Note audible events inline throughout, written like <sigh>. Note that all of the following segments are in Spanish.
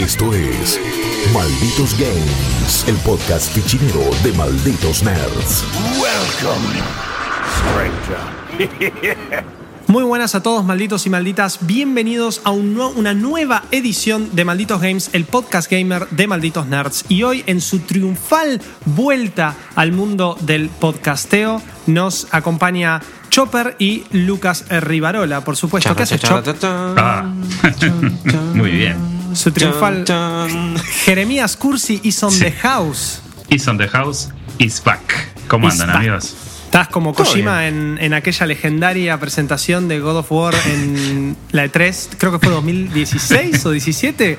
Esto es Malditos Games, el podcast fichinero de Malditos Nerds. Welcome, stranger. <laughs> Muy buenas a todos, malditos y malditas. Bienvenidos a un una nueva edición de Malditos Games, el podcast gamer de Malditos Nerds. Y hoy, en su triunfal vuelta al mundo del podcasteo, nos acompaña Chopper y Lucas Rivarola, por supuesto. ¿Qué haces, Chop? Ah, <laughs> muy bien. Su triunfal Jeremías Cursi is on the house. Is on the house, is back. ¿Cómo Is andan, back. amigos? Estás como Kojima en, en aquella legendaria presentación de God of War en la E3, creo que fue 2016 o 17,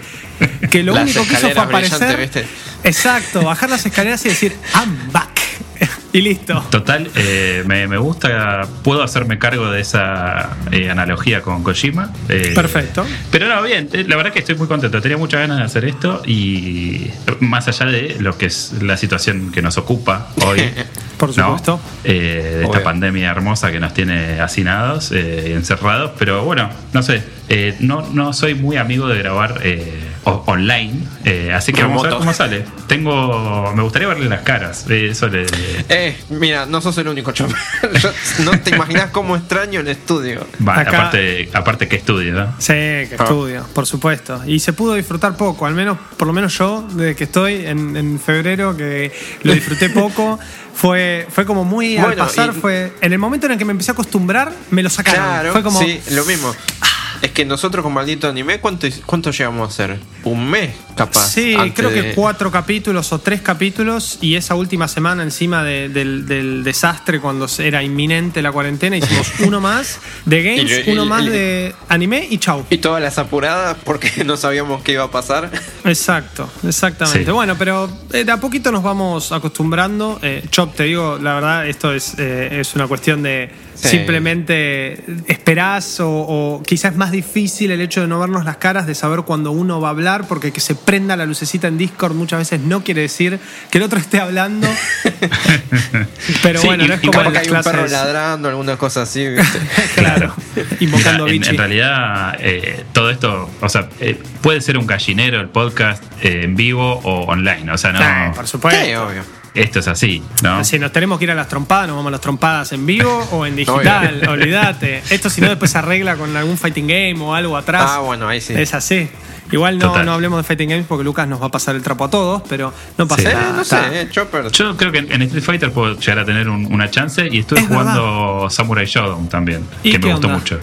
que lo Las único que hizo fue aparecer. Exacto, bajar las escaleras y decir, I'm back. Y listo. Total, eh, me, me gusta, puedo hacerme cargo de esa eh, analogía con Kojima. eh, Perfecto. Pero no, bien, eh, la verdad que estoy muy contento. Tenía muchas ganas de hacer esto y más allá de lo que es la situación que nos ocupa hoy. <laughs> Por ¿no? supuesto. Eh, de esta pandemia hermosa que nos tiene hacinados eh, y encerrados. Pero bueno, no sé, eh, no, no soy muy amigo de grabar eh, o- online. eh, así que vamos a ver cómo sale. Tengo. Me gustaría verle las caras. eh, eso le. Eh, mira, no sos el único. <laughs> Yo- no te imaginas cómo extraño el estudio. Va, Acá- aparte, aparte que estudio, ¿no? Sí, que Ah. estudio, por supuesto. Y se pudo disfrutar poco, al menos, por lo menos yo, desde que estoy en, en febrero, que lo disfruté <laughs> poco. Fue, fue como muy al Bueno, pasar, y- fue. En el momento en el que me empecé a acostumbrar, me lo sacaron. Claro, fue como. sí, lo mismo. Es que nosotros con maldito anime, ¿cuánto, cuánto llegamos a hacer? ¿Un mes, capaz? Sí, creo que de- cuatro capítulos o tres capítulos y esa última semana encima de- del, del desastre cuando era inminente la cuarentena hicimos <laughs> uno más de games, y- uno más y- de anime y chau. Y todas las apuradas porque <laughs> no sabíamos qué iba a pasar. Exacto, exactamente. Sí. Bueno, pero eh, de a poquito nos vamos acostumbrando. Eh, Chop, te digo, la verdad, esto es, eh, es una cuestión de Sí. simplemente esperás o, o quizás es más difícil el hecho de no vernos las caras, de saber cuando uno va a hablar, porque que se prenda la lucecita en Discord muchas veces no quiere decir que el otro esté hablando. <laughs> pero Sí, bueno, y- no es y como en que las hay un perro ladrando, alguna cosa así. <laughs> ¿viste? Claro, <laughs> invocando a en, Vichy. en realidad, eh, todo esto, o sea, eh, puede ser un gallinero el podcast eh, en vivo o online. O sea, no. Sí, por supuesto. Sí, obvio. Esto es así, ¿no? Si nos tenemos que ir a las trompadas, nos vamos a las trompadas en vivo o en <laughs> digital, olvídate. Esto si no después se arregla con algún fighting game o algo atrás. Ah, bueno, ahí sí. Es así. Igual no, no hablemos de fighting games porque Lucas nos va a pasar el trapo a todos, pero no pasa Sí. Eh, nada. no está. sé, eh, Chopper. Yo creo que en Street Fighter puedo llegar a tener un- una chance y estuve Es jugando Samurai Shodown también, ¿Y que me gustó mucho.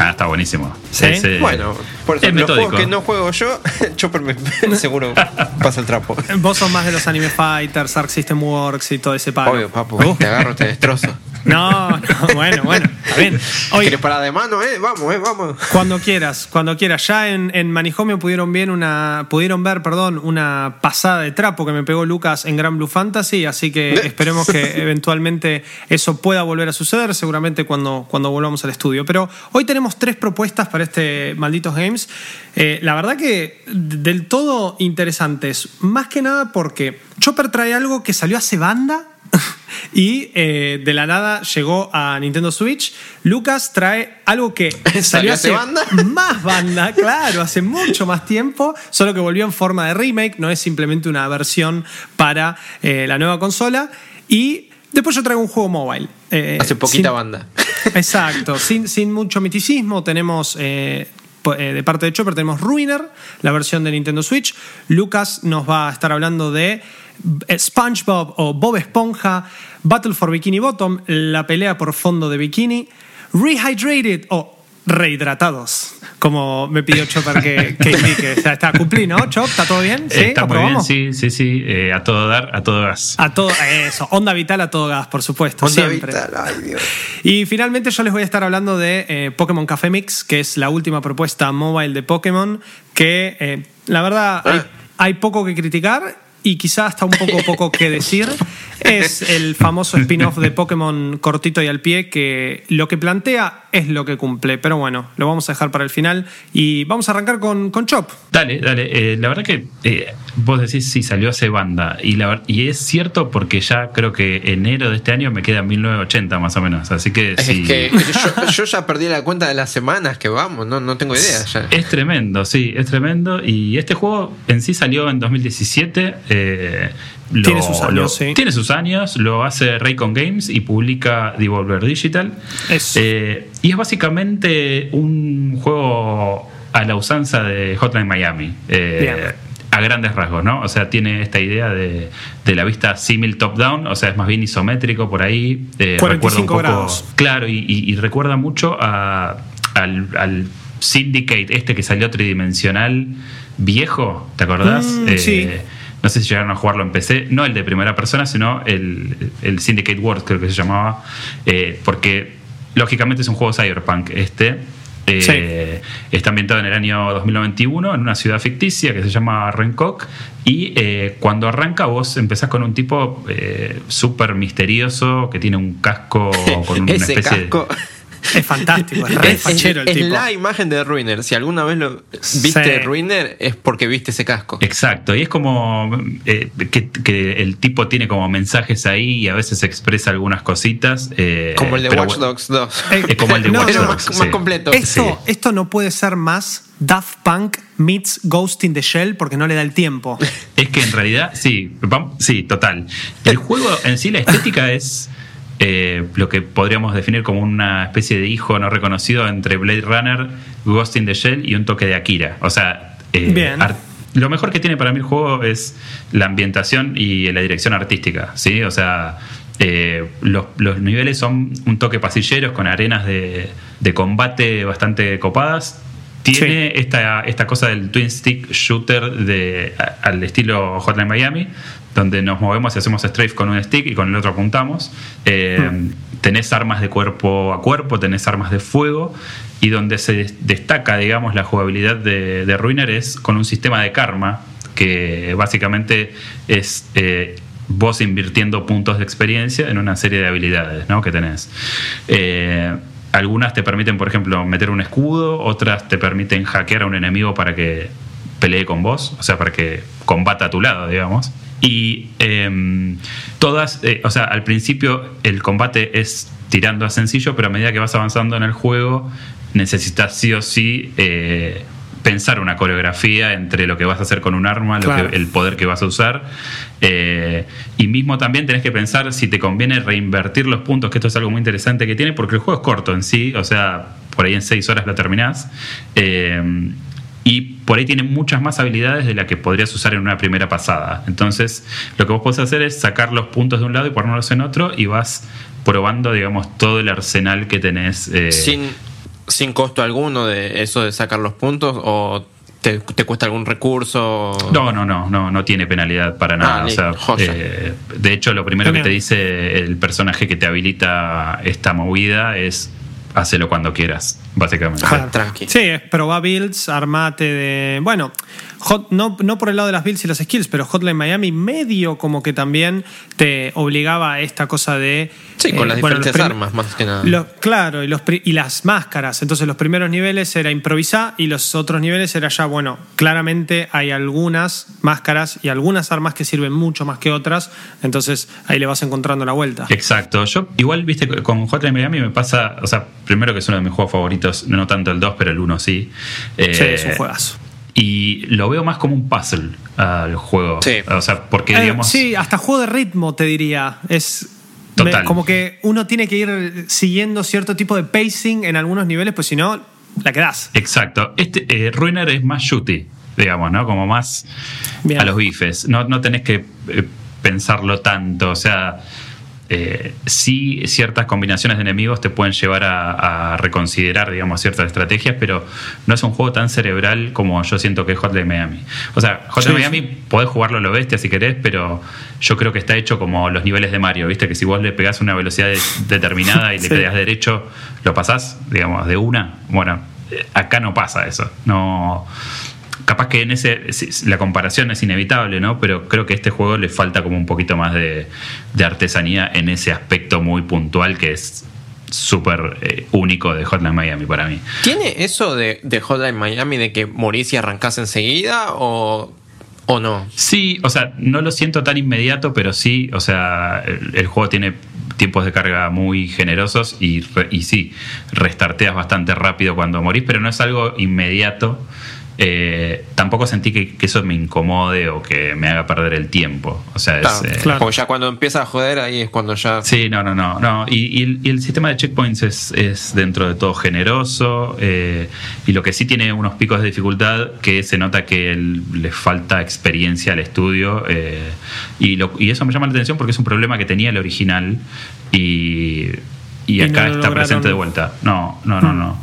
Ah, está buenísimo. ¿Sí? Ese- Bueno, por es los metódico. juegos que no juego yo, <laughs> Chopper me <laughs> seguro <laughs> pasa el trapo. Vos sos más de los anime fighters, Arc System Works y todo ese palo. Obvio, papu, Uh, te agarro, te destrozo. No, no, bueno, bueno, está bien. Oye, ¿Quieres parar de mano, eh? Vamos, eh, vamos. Cuando quieras, cuando quieras. Ya en, en Manijomio pudieron, bien una, pudieron ver perdón, una pasada de trapo que me pegó Lucas en Gran Blue Fantasy, así que <laughs> esperemos que eventualmente eso pueda volver a suceder, seguramente cuando, cuando volvamos al estudio. Pero hoy tenemos tres propuestas para este Malditos Games. Eh, la verdad que del todo interesantes, más que nada porque Chopper trae algo que salió hace banda. <laughs> Y eh, de la nada llegó a Nintendo Switch. Lucas trae algo que <laughs> salió ¿Salió hace banda? <laughs> más banda, claro, hace mucho más tiempo, solo que volvió en forma de remake, no es simplemente una versión para eh, la nueva consola. Y después yo traigo un juego mobile. eh, Hace poquita sin- banda. Exacto, sin, sin mucho miticismo tenemos... de parte de Chopper tenemos Ruiner, la versión de Nintendo Switch. Lucas nos va a estar hablando de SpongeBob o Bob Esponja, Battle for Bikini Bottom, la pelea por fondo de bikini, Rehydrated o rehidratados, como me pidió Chopper que, que indique. O sea, está cumplí, ¿no, Chop? ¿Está todo bien? ¿Sí? Está muy bien, sí, sí, sí. eh, a todo dar, a todo gas. A todo, eso, onda vital a todo gas, por supuesto, Onda siempre. vital, ay Dios. Y finalmente yo les voy a estar hablando de eh, Pokémon Café Mix, que es la última propuesta mobile de Pokémon, que eh, la verdad hay, Ah. hay poco que criticar y quizá hasta un poco poco que decir. <laughs> Es el famoso spin-off de Pokémon cortito y al pie que lo que plantea es lo que cumple. Pero bueno, lo vamos a dejar para el final y vamos a arrancar con, con Chop. Dale, dale. Eh, la verdad que eh, vos decís si salió hace banda y, la, y es cierto porque ya creo que enero de este año me queda 1980 más o menos. Así que Es que yo, ya perdí la cuenta de las semanas que vamos, no, no tengo idea. Ya. Es tremendo, sí, es tremendo. Y este juego en sí salió en 2017. Eh, tiene sus años, sí. Tiene sus años, lo hace Raycon Games y publica Devolver Digital. Eh, y es básicamente un juego a la usanza de Hotline Miami. Eh, a grandes rasgos, ¿no? O sea, tiene esta idea de, la vista simil top-down, o sea, es más bien isométrico por ahí. Eh, 45 grados. Claro, y, recuerda mucho a, al, Syndicate, este que salió tridimensional viejo, ¿te acordás? Mm, sí eh, no sé si llegaron a jugarlo en PC, no el de primera persona, sino el, Syndicate Wars, creo que se llamaba, eh, porque lógicamente es un juego cyberpunk este. Eh, está ambientado en el año 2091 en una ciudad ficticia que se llama Renkok y eh, cuando arranca vos empezás con un tipo súper misterioso que tiene un casco <laughs> con una especie casco. <laughs> Es fantástico, es re fachero el es tipo. la imagen de Ruiner. Si alguna vez lo viste Ruiner, es porque viste ese casco. Exacto, y es como eh, que, el tipo tiene como mensajes ahí y a veces expresa algunas cositas. Eh, como el de Watch Dogs 2. Es como el de Watch Dogs. Más, más completo. Esto, esto no puede ser más Daft Punk meets Ghost in the Shell porque no le da el tiempo. Es que en realidad, sí, sí, total. El juego en sí, la estética es eh, lo que podríamos definir como una especie de hijo no reconocido entre Blade Runner, Ghost in the Shell y un toque de Akira. O sea, eh, lo mejor que tiene para mí el juego es la ambientación y la dirección artística, ¿sí? O sea, eh, los, niveles son un toque pasilleros con arenas de, combate bastante copadas. Tiene esta, esta cosa del twin stick shooter de, al estilo Hotline Miami, donde nos movemos y hacemos strafe con un stick y con el otro apuntamos. Eh, hmm. Tenés armas de cuerpo a cuerpo, tenés armas de fuego y donde se destaca, digamos, la jugabilidad de, Ruiner es con un sistema de karma que básicamente es eh, vos invirtiendo puntos de experiencia en una serie de habilidades ¿no? que tenés. Eh, algunas te permiten, por ejemplo, meter un escudo, otras te permiten hackear a un enemigo para que pelee con vos, o sea, para que combata a tu lado, digamos. Y em, todas, eh, o sea, al principio el combate es tirando a sencillo, pero a medida que vas avanzando en el juego, necesitas sí o sí eh, pensar una coreografía entre lo que vas a hacer con un arma, el poder que vas a usar. Eh, y mismo también tenés que pensar si te conviene reinvertir los puntos, que esto es algo muy interesante que tiene, porque el juego es corto en sí, o sea, por ahí en seis horas lo terminás. Y por ahí tiene muchas más habilidades de las que podrías usar en una primera pasada. Entonces, lo que vos podés hacer es sacar los puntos de un lado y ponerlos en otro y vas probando, digamos, todo el arsenal que tenés. Eh, sin, sin costo alguno de eso de sacar los puntos o te, cuesta algún recurso? No, no, no, no, no tiene penalidad para nada. Ah, eh, de hecho, lo primero que te dice el personaje que te habilita esta movida es hacelo cuando quieras, básicamente. tranqui. Sí, es probar builds, armate de. Bueno, no, no por el lado de las builds y las skills, pero Hotline Miami medio como que también te obligaba a esta cosa de. Sí, con las eh, diferentes armas, más que nada. claro, y, los, y las máscaras. Entonces, los primeros niveles era improvisar y los otros niveles era ya, bueno, claramente hay algunas máscaras y algunas armas que sirven mucho más que otras. Entonces, ahí le vas encontrando la vuelta. Exacto. Yo, igual, viste, con Hotline Miami me pasa. O sea, primero que es uno de mis juegos favoritos, no tanto el 2, pero el 1 sí. sí, es un eh, juegazo. Y lo veo más como un puzzle al juego. Sí. O sea, porque eh, digamos. sí, hasta juego de ritmo te diría. Es. Como que uno tiene que ir siguiendo cierto tipo de pacing en algunos niveles, pues si no, la quedás. Exacto. Este eh, Ruiner es más shooty, digamos, ¿no? Como más a los bifes. No, no tenés que eh, pensarlo tanto. O sea eh, sí ciertas combinaciones de enemigos te pueden llevar a, reconsiderar, digamos, ciertas estrategias, pero no es un juego tan cerebral como yo siento que es Hotline Miami. O sea, Hotline Miami podés jugarlo a lo bestia si querés, pero yo creo que está hecho como los niveles de Mario, ¿viste? Que si vos le pegás una velocidad determinada y le <laughs> pegas derecho, lo pasás, digamos, de una. Bueno, acá no pasa eso. No capaz que en ese la comparación es inevitable, ¿no? Pero creo que a este juego le falta como un poquito más de, artesanía en ese aspecto muy puntual que es súper eh, único de Hotline Miami para mí. ¿Tiene eso de, de Hotline Miami de que morís y arrancás enseguida o ¿O no? Sí, o sea, no lo siento tan inmediato, pero sí, o sea, el, juego tiene tiempos de carga muy generosos y, y sí, restarteas bastante rápido cuando morís, pero no es algo inmediato. Eh, tampoco sentí que, eso me incomode o que me haga perder el tiempo. O sea, es, eh, Porque ya cuando empieza a joder, ahí es cuando ya. Sí, no, no, no. no. Y, el, sistema de checkpoints es, dentro de todo generoso. Eh, y lo que sí tiene unos picos de dificultad que se nota que le falta experiencia al estudio. y, y eso me llama la atención porque es un problema que tenía el original. Y y, acá está presente de vuelta. No, no, no, no.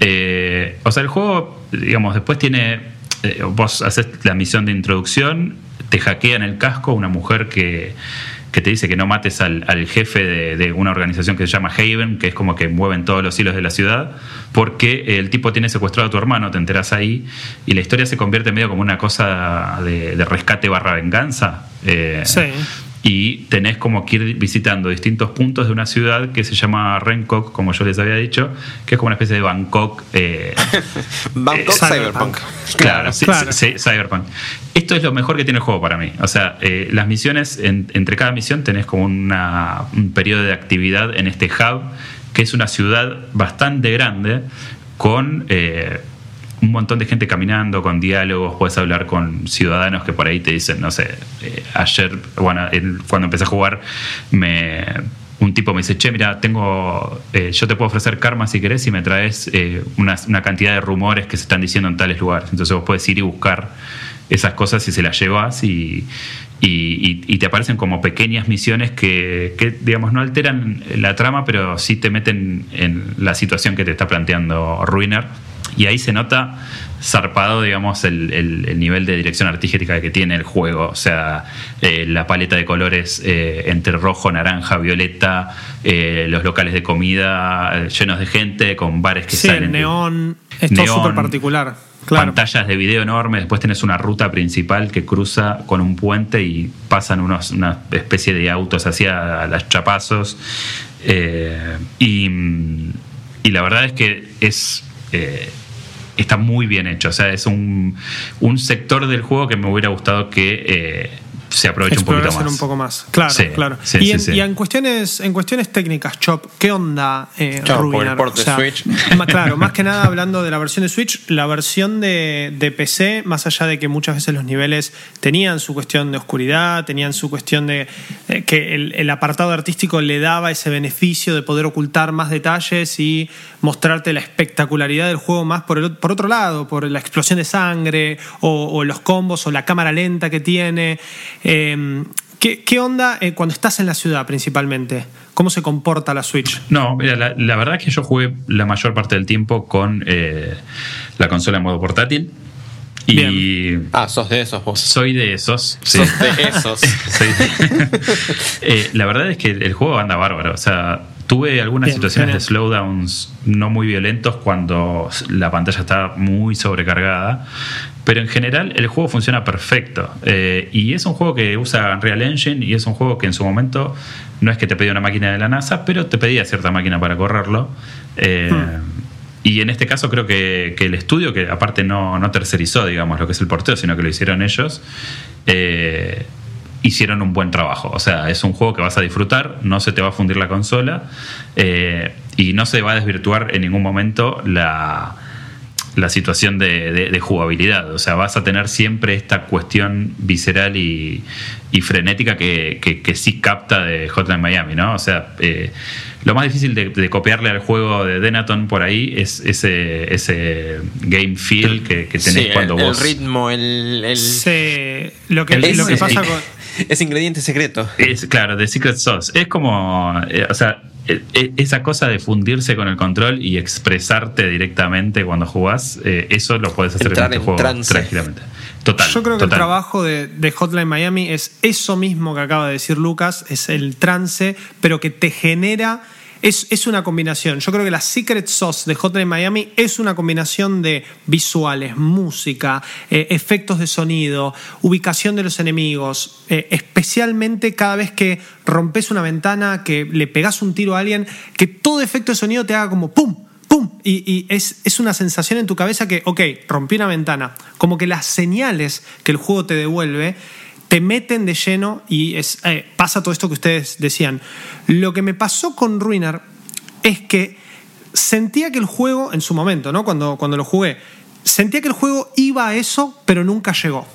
Eh, o sea, el juego, digamos, después tiene. Eh, vos haces la misión de introducción, te hackean el casco una mujer que, que te dice que no mates al, jefe de, una organización que se llama Haven, que es como que mueven todos los hilos de la ciudad, porque el tipo tiene secuestrado a tu hermano, te enteras ahí, y la historia se convierte medio como una cosa de, rescate barra venganza. Eh, sí y tenés como que ir visitando distintos puntos de una ciudad que se llama Renkok, como yo les había dicho, que es como una especie de Bangkok. Eh, <laughs> Bangkok eh, Cyberpunk. Claro, Cyberpunk. Esto es lo mejor que tiene el juego para mí. O sea, eh, las misiones, entre cada misión tenés como un periodo de actividad en este hub, que es una ciudad bastante grande con un montón de gente caminando, con diálogos, puedes hablar con ciudadanos que por ahí te dicen, no sé, eh, ayer, bueno, cuando empecé a jugar, me, un tipo me dice, che, mira, tengo, eh, yo te puedo ofrecer karma si querés y me traes eh, una, cantidad de rumores que se están diciendo en tales lugares. Entonces vos puedes ir y buscar esas cosas y se las llevas y, y, te aparecen como pequeñas misiones que, que, digamos, no alteran la trama, pero sí te meten en la situación que te está planteando Ruiner y ahí se nota zarpado, digamos, el, nivel de dirección artística que tiene el juego. O sea, eh, la paleta de colores eh, entre rojo, naranja, violeta, eh, los locales de comida llenos de gente, con bares que sí, salen. El neón, es todo súper particular. Claro. Pantallas de video enormes, después tenés una ruta principal que cruza con un puente y pasan unos, una especie de autos hacia las chapazos. y, y la verdad es que es está muy bien hecho. O sea, es un, un sector del juego que me hubiera gustado que se aproveche un poquito más. un poco más. Claro, claro. y, en, cuestiones, en cuestiones técnicas, Chop, ¿qué onda eh, Por Switch. claro, más que nada hablando de la versión de Switch, la versión de, de, PC, más allá de que muchas veces los niveles tenían su cuestión de oscuridad, tenían su cuestión de eh, que el, apartado artístico le daba ese beneficio de poder ocultar más detalles y mostrarte la espectacularidad del juego más por, el, por otro lado, por la explosión de sangre o, o los combos o la cámara lenta que tiene. Em, ¿qué, onda eh, cuando estás en la ciudad principalmente? ¿Cómo se comporta la Switch? No, mira, la, verdad es que yo jugué la mayor parte del tiempo con eh, la consola en modo portátil. Y Ah, sos de esos vos. Soy de esos. Sos de esos. <laughs> <laughs> Eh, la verdad es que el juego anda bárbaro. O sea, tuve algunas situaciones de slowdowns no muy violentos cuando la pantalla está muy sobrecargada. Pero en general el juego funciona perfecto. Eh, y es un juego que usa Unreal Engine y es un juego que en su momento no es que te pedía una máquina de la NASA, pero te pedía cierta máquina para correrlo. Eh, hmm. Y en este caso creo que, el estudio, que aparte no, no, tercerizó, digamos, lo que es el porteo, sino que lo hicieron ellos, eh, hicieron un buen trabajo. O sea, es un juego que vas a disfrutar, no se te va a fundir la consola y no se va a desvirtuar en ningún momento la la situación de, jugabilidad. O sea, vas a tener siempre esta cuestión visceral y, frenética que, que, sí capta de Hotline Miami, ¿no? O sea, eh, lo más difícil de, copiarle al juego de Denaton por ahí es ese, ese game feel que, tenés cuando vos. El ritmo, el. lo que, lo que pasa con. <laughs> Es ingrediente secreto. Es, claro, de Secret Sauce. Es como. Eh, o sea esa cosa de fundirse con el control y expresarte directamente cuando jugás, eh, eso lo puedes hacer en este juego tranquilamente. Total. Yo creo que el trabajo de, Hotline Miami es eso mismo que acaba de decir Lucas, es el trance, pero que te genera es, una combinación. Yo creo que la Secret Sauce de Hotline Miami es una combinación de visuales, música, eh, efectos de sonido, ubicación de los enemigos, eh, especialmente cada vez que rompes una ventana, que le pegas un tiro a alguien, que todo efecto de sonido te haga como ¡pum! ¡pum! Y, es, es, una sensación en tu cabeza que, ok, rompí una ventana. Como que las señales que el juego te devuelve te meten de lleno y es, eh, pasa todo esto que ustedes decían. Lo que me pasó con Ruiner es que sentía que el juego, en su momento, ¿no? Cuando, cuando lo jugué, sentía que el juego iba a eso, pero nunca llegó.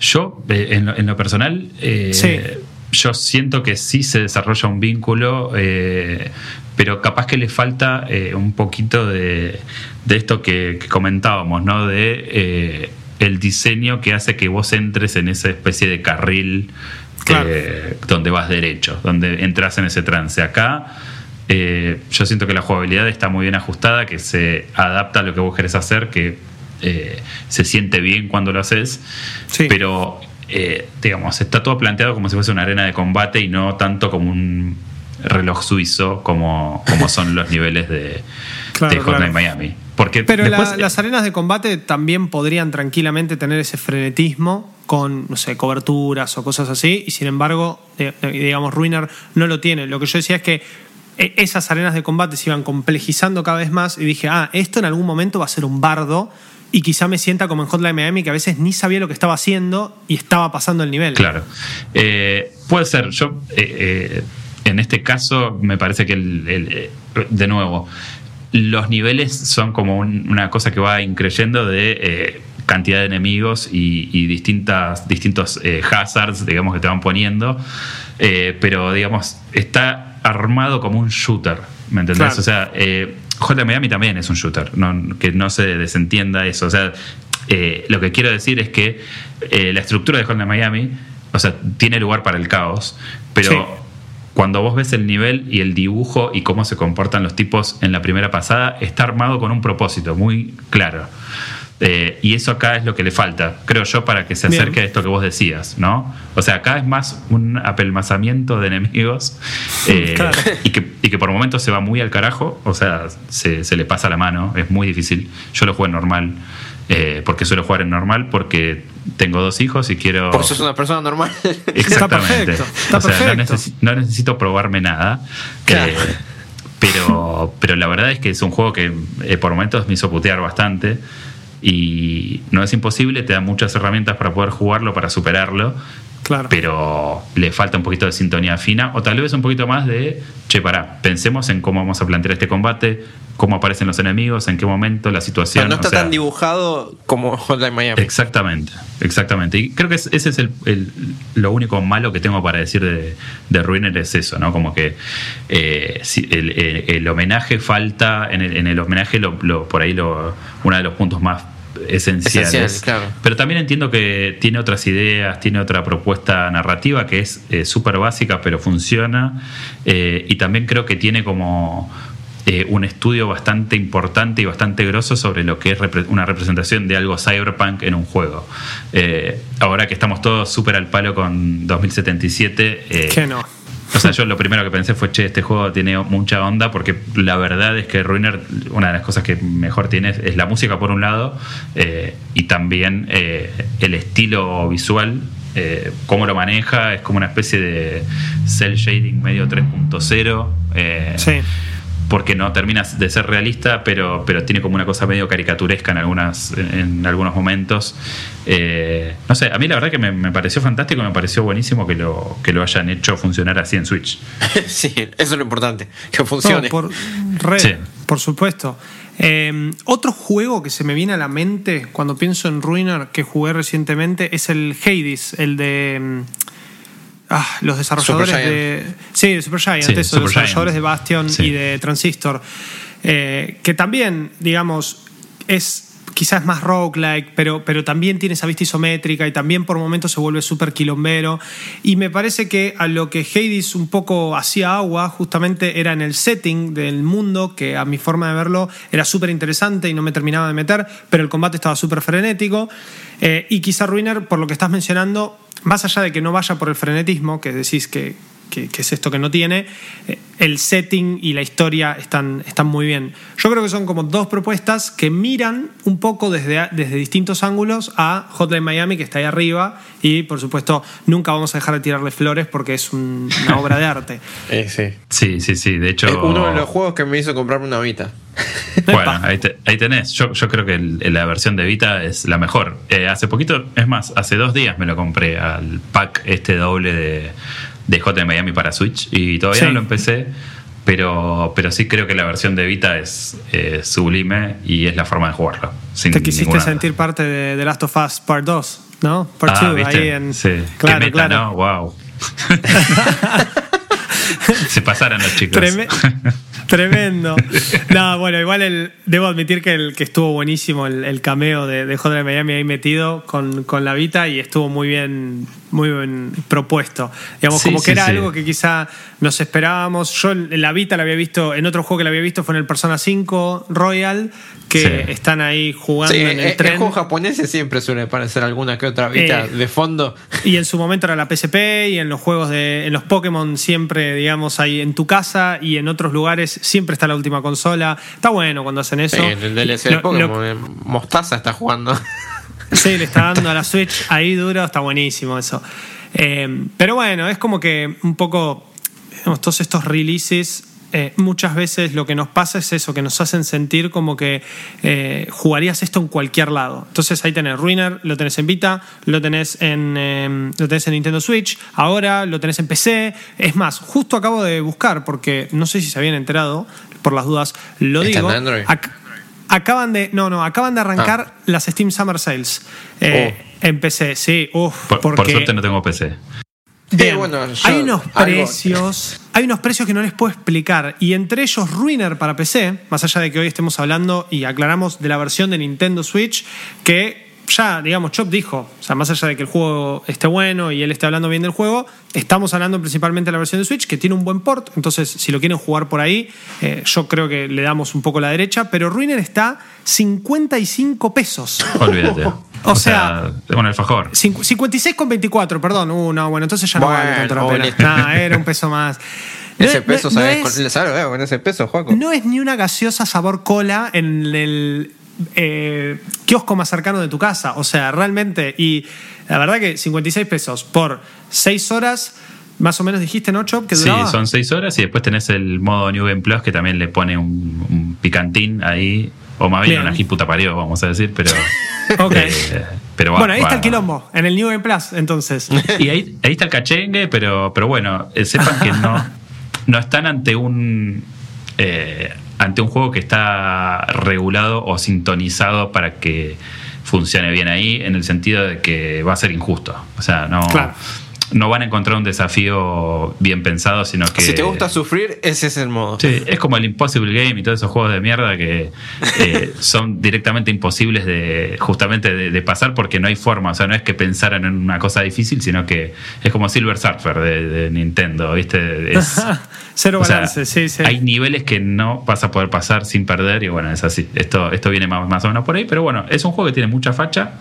Yo, eh, en, lo, personal, eh, yo siento que sí se desarrolla un vínculo, pero capaz que le falta un poquito de, esto que, que, comentábamos, ¿no? De el diseño que hace que vos entres en esa especie de carril eh, donde vas derecho, donde entras en ese trance. Acá eh, yo siento que la jugabilidad está muy bien ajustada, que se adapta a lo que vos querés hacer, que eh, se siente bien cuando lo haces, pero digamos, está todo planteado como si fuese una arena de combate y no tanto como un reloj suizo como, como son los niveles de, de Miami. Porque Pero las arenas de combate también podrían tranquilamente tener ese frenetismo con, no sé, coberturas o cosas así, y sin embargo, eh, eh, digamos, Ruiner no lo tiene. Lo que yo decía es que eh, esas arenas de combate se iban complejizando cada vez más y dije, ah, esto en algún momento va a ser un bardo y quizá me sienta como en Hotline Miami que a veces ni sabía lo que estaba haciendo y estaba pasando el nivel. Claro. puede ser. Yo, en este caso, me parece que, el, de nuevo, los niveles son como una cosa que va increyendo de eh, cantidad de enemigos y, distintas, distintos eh, hazards, digamos, que te van poniendo. Eh, pero, digamos, está armado como un shooter, ¿me entendés? O sea, J Miami también es un shooter, que no se desentienda eso. O sea, lo que quiero decir es que la estructura de J Miami, o sea, tiene lugar para el caos, pero cuando vos ves el nivel y el dibujo y cómo se comportan los tipos en la primera pasada, está armado con un propósito muy claro. Eh, y eso acá es lo que le falta, creo yo, para que se acerque a esto que vos decías, ¿no? O sea, acá es más un apelmazamiento de enemigos <laughs> eh, y, que, y, que, por momentos se va muy al carajo, o sea, se, se le pasa la mano, es muy difícil. Yo lo juego en normal. Eh, porque suelo jugar en normal porque tengo dos hijos y quiero. Porque sos una persona normal. <laughs> Exactamente. Está perfecto, No, necesito, probarme nada. Eh, pero, pero la verdad es que es un juego que eh, por momentos me hizo putear bastante. Y no es imposible, te da muchas herramientas para poder jugarlo, para superarlo. Claro. Pero le falta un poquito de sintonía fina o tal vez un poquito más de, che, pará, pensemos en cómo vamos a plantear este combate, cómo aparecen los enemigos, en qué momento, la situación. no está tan dibujado como <laughs> Hotline Miami. Exactamente, exactamente. Y creo que ese es el, lo único malo que tengo para decir de, de Ruiner es eso, ¿no? Como que eh, el, homenaje falta, en el, en el homenaje lo, por ahí lo, uno de los puntos más esenciales. Pero también entiendo que tiene otras ideas, tiene otra propuesta narrativa que es eh, súper básica, pero funciona. Eh, y también creo que tiene como eh, un estudio bastante importante y bastante grosso sobre lo que es una representación de algo cyberpunk en un juego. ahora que estamos todos súper al palo con 2077. que no o sea, yo lo primero que pensé fue, che, este juego tiene mucha onda, porque la verdad es que Ruiner, una de las cosas que mejor tiene es, la música por un lado, eh, y también eh, el estilo visual, eh, cómo lo maneja, es como una especie de cel shading medio 3.0. sí porque no termina de ser realista, pero, pero tiene como una cosa medio caricaturesca en, algunas, en algunos momentos. Eh, no sé, a mí la verdad que me, pareció fantástico, me pareció buenísimo que lo, que lo hayan hecho funcionar así en Switch. <laughs> sí, eso es lo importante, que funcione. por, por supuesto. Eh, otro juego que se me viene a la mente cuando pienso en Ruiner que jugué recientemente es el Hades, el de mm, Ah, los desarrolladores de. Sí, de Supergiant, los desarrolladores de Bastion y de Transistor. Eh, que también, digamos, es quizás más roguelike, pero, pero también tiene esa vista isométrica y también por momentos se vuelve súper quilombero. Y me parece que a lo que Hades un poco hacía agua justamente era en el setting del mundo, que a mi forma de verlo era súper interesante y no me terminaba de meter, pero el combate estaba súper frenético. Eh, y quizá Ruiner, por lo que estás mencionando, más allá de que no vaya por el frenetismo, que decís que, es esto que no tiene, eh, el setting y la historia están, están muy bien. Yo creo que son como dos propuestas que miran un poco desde, desde distintos ángulos a Hotline Miami, que está ahí arriba, y por supuesto nunca vamos a dejar de tirarle flores porque es un- una <laughs> obra de arte. Eh, sí. Sí, sí, sí. De hecho. Es uno de los juegos que me hizo comprarme una Vita. <laughs> Bueno, ahí, te- ahí tenés. Yo, yo creo que el- la versión de Vita es la mejor. Eh, hace poquito, es más, hace dos días me lo compré al pack este doble de, de J Miami para Switch y todavía Sí. no lo empecé. Pero, pero sí creo que la versión de Vita es eh, sublime y es la forma de jugarlo. sin Te quisiste duda. sentir parte de The Last of Us Part 2, ¿no? Part Ah, 2, ¿viste? ahí en. Sí. Claro, Qué meta, claro. ¿no? Wow. <laughs> Se pasaron los chicos. Treme- <laughs> Tremendo. No, bueno, igual el, debo admitir que, el, que estuvo buenísimo el, el cameo de, de Hotline Miami ahí metido con, con la Vita y estuvo muy bien, muy bien propuesto. Digamos, Sí, como que sí, era sí. algo que quizá nos esperábamos. Yo en la Vita la había visto, en otro juego que la había visto fue en el Persona 5 Royal, que Sí. están ahí jugando Sí, en el en, en tren. juegos japoneses siempre suele aparecer alguna que otra Vita Eh, de fondo. Y en su momento era la PSP y en los juegos de. En los Pokémon siempre, digamos, ahí en tu casa y en otros lugares siempre está la última consola. Está bueno cuando hacen eso. Sí, en el DLC de Lo- Pokémon, eh, Mostaza está jugando. Sí, le está dando a la Switch ahí duro, está buenísimo eso. Eh, pero bueno, es como que un poco. digamos, todos estos releases. eh, muchas veces lo que nos pasa es eso, que nos hacen sentir como que eh, jugarías esto en cualquier lado. Entonces ahí tenés Ruiner, lo tenés en Vita, lo tenés en, eh, lo tenés en Nintendo Switch, ahora lo tenés en PC. Es más, justo acabo de buscar, porque no sé si se habían enterado, por las dudas, lo ¿Está digo. en Android? Acaban de. No, no, acaban de arrancar las Steam Summer Sales. Eh, En PC, sí. Uf, Por, por porque. suerte no tengo PC. Bien, Eh, bueno, yo- hay unos algo- precios. <laughs> Hay unos precios que no les puedo explicar. Y entre ellos, Ruiner para PC, más allá de que hoy estemos hablando y aclaramos de la versión de Nintendo Switch, que ya, digamos, Chop dijo, o sea, más allá de que el juego esté bueno y él esté hablando bien del juego, estamos hablando principalmente de la versión de Switch, que tiene un buen port. Entonces, si lo quieren jugar por ahí, eh, yo creo que le damos un poco la derecha. Pero Ruiner está 55 pesos. Olvídate. <laughs> O sea, bueno, el fajor. Cincu- 56,24, perdón. Uh, no, bueno, entonces ya no Bueno, vale tanto la pena. Nah, era un peso más. <laughs> No ese es- peso, no- no ¿sabes? es- Con, ¿sabes? Con ese peso, Juaco. no es ni una gaseosa sabor cola en el eh, kiosco más cercano de tu casa. O sea, realmente. Y la verdad que 56 pesos por 6 horas, más o menos dijiste, ¿no, Chop? Que Sí, duraba. son seis horas y después tenés el modo New Game Plus que también le pone un, un picantín ahí, o más bien, Bien. una puta parió, vamos a decir, pero. <laughs> Ok. eh, pero va- bueno, ahí está va- el quilombo, en el New Game Plus, entonces. <laughs> Y ahí, ahí está el cachengue, pero, pero bueno, eh, sepan que no, <laughs> no están ante un. Eh, ante un juego que está regulado o sintonizado para que funcione bien ahí, en el sentido de que va a ser injusto. O sea, no. No van a encontrar un desafío bien pensado, sino que. Si te gusta sufrir, ese es el modo. Sí, es como el Impossible Game y todos esos juegos de mierda que eh, <laughs> son directamente imposibles de justamente de, de pasar porque no hay forma. O sea, no es que pensaran en una cosa difícil, sino que es como Silver Surfer de, de Nintendo, ¿viste? Es, <laughs> Cero o sea, balance, sí, sí. Hay niveles que no vas a poder pasar sin perder y bueno, es así. Esto, esto viene más, más o menos por ahí, pero bueno, es un juego que tiene mucha facha.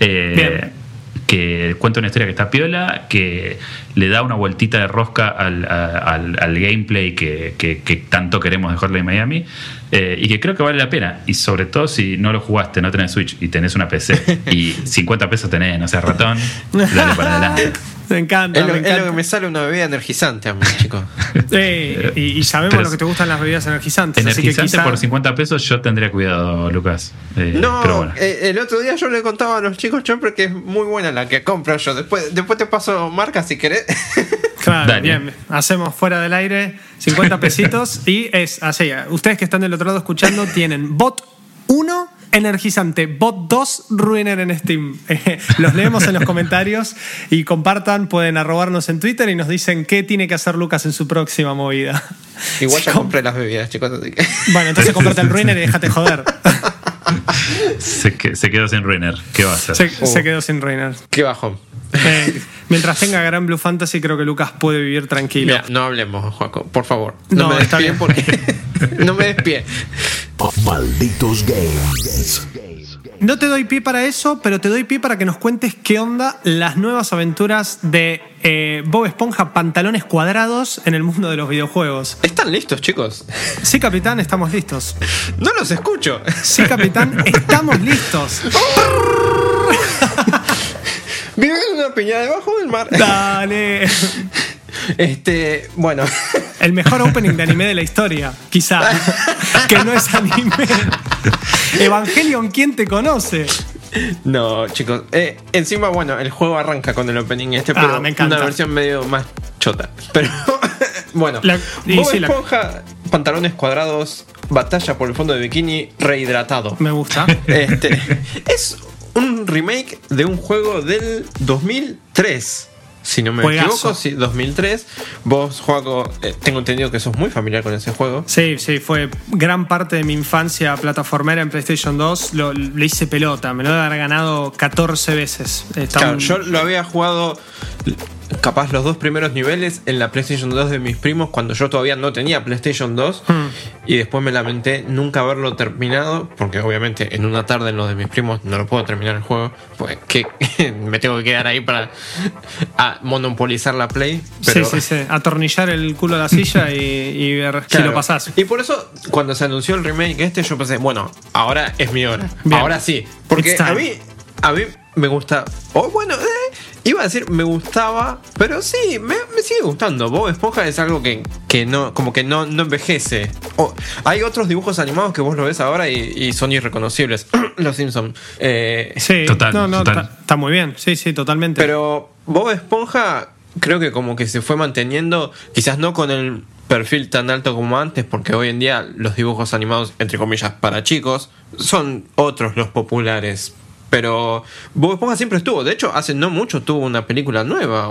eh, Bien. Que cuenta una historia que está piola, que le da una vueltita de rosca al, al- al gameplay que, que- que tanto queremos de Hotline Miami eh, y que creo que vale la pena. Y sobre todo si no lo jugaste, no tenés Switch y tenés una PC <laughs> y 50 pesos tenés, no sé, ratón, dale para adelante. <laughs> Me encanta, Es lo, me es lo encanta. que me sale una bebida energizante a mí, chicos. <laughs> Sí, y, y sabemos Pero lo que te gustan las bebidas energizantes. así que Energizante quizá- por 50 pesos, yo tendría cuidado, Lucas. Eh, No, pero bueno. eh, el otro día yo le contaba a los chicos Chopper que es muy buena la que compro yo. Después, después te paso marca si querés. <laughs> Claro, Dale. bien. Hacemos fuera del aire 50 pesitos y es así. Ustedes que están del otro lado escuchando tienen bot 1 energizante, bot 2 ruiner en Steam. <laughs> Eh, los leemos en los comentarios y compartan, pueden arrobarnos en Twitter y nos dicen qué tiene que hacer Lucas en su próxima movida. <laughs> Igual ya Com- compré las bebidas, chicos. Así que... Bueno, entonces comprate el ruiner y déjate joder. <laughs> Se, que- se quedó sin Ruiner. ¿Qué va a hacer? Se, se quedó sin ruiner. Qué bajón. Eh, mientras tenga Gran Blue Fantasy, creo que Lucas puede vivir tranquilo. Mira, no hablemos, Juaco, por favor. No, No, me está despie bien. porque. <laughs> no me despie. Malditos Games. no te doy pie para eso, pero te doy pie para que nos cuentes qué onda las nuevas aventuras de eh, Bob Esponja pantalones cuadrados en el mundo de los videojuegos. ¿Están listos, chicos? Sí, capitán, estamos listos. No los escucho. Sí, capitán, <laughs> estamos listos. Viven en una piña debajo del mar. Dale. Este, bueno. El mejor opening de anime de la historia, quizá. que no es anime. Evangelion, ¿quién te conoce? No, chicos. Eh, encima, bueno, el juego arranca con el opening este, Ah, pero me encanta. una versión medio más chota. Pero <laughs> bueno, y la- Esponja, pantalones cuadrados, batalla por el fondo de bikini, rehidratado. Me gusta. Este, es un remake de un juego del 2003. Si no me Juegazo. equivoco, sí, 2003. Vos, Juaco, eh, tengo entendido que sos muy familiar con ese juego. Sí, sí, fue gran parte de mi infancia plataformera en PlayStation 2. Lo, le hice pelota, me lo haber ganado 14 veces. Está Claro, un- yo lo había jugado capaz los dos primeros niveles en la PlayStation 2 de mis primos cuando yo todavía no tenía PlayStation 2 Hmm. y después me lamenté nunca haberlo terminado porque obviamente en una tarde en los de mis primos no lo puedo terminar el juego pues que <laughs> me tengo que quedar ahí para a monopolizar la Play pero Sí, sí, sí. Atornillar el culo a la silla y, y ver si lo pasás. Y por eso, cuando se anunció el remake este, yo pensé, bueno, ahora es mi hora. Bien. Ahora sí. Porque a mí, a mí me gusta. O bueno, eh, iba a decir me gustaba, pero sí, me, me sigue gustando. Bob Esponja es algo que, que no, como que no, no envejece. Hay otros dibujos animados que vos lo ves ahora y, y son irreconocibles. <clears throat> Los Simpsons. Eh, Sí, Total, no, no, total. está está muy bien. Sí, sí, totalmente. Pero Bob Esponja creo que como que se fue manteniendo, quizás no con el perfil tan alto como antes, porque hoy en día los dibujos animados, entre comillas, para chicos, son otros los populares. Pero Bob Esponja siempre estuvo. De hecho, hace no mucho tuvo una película nueva,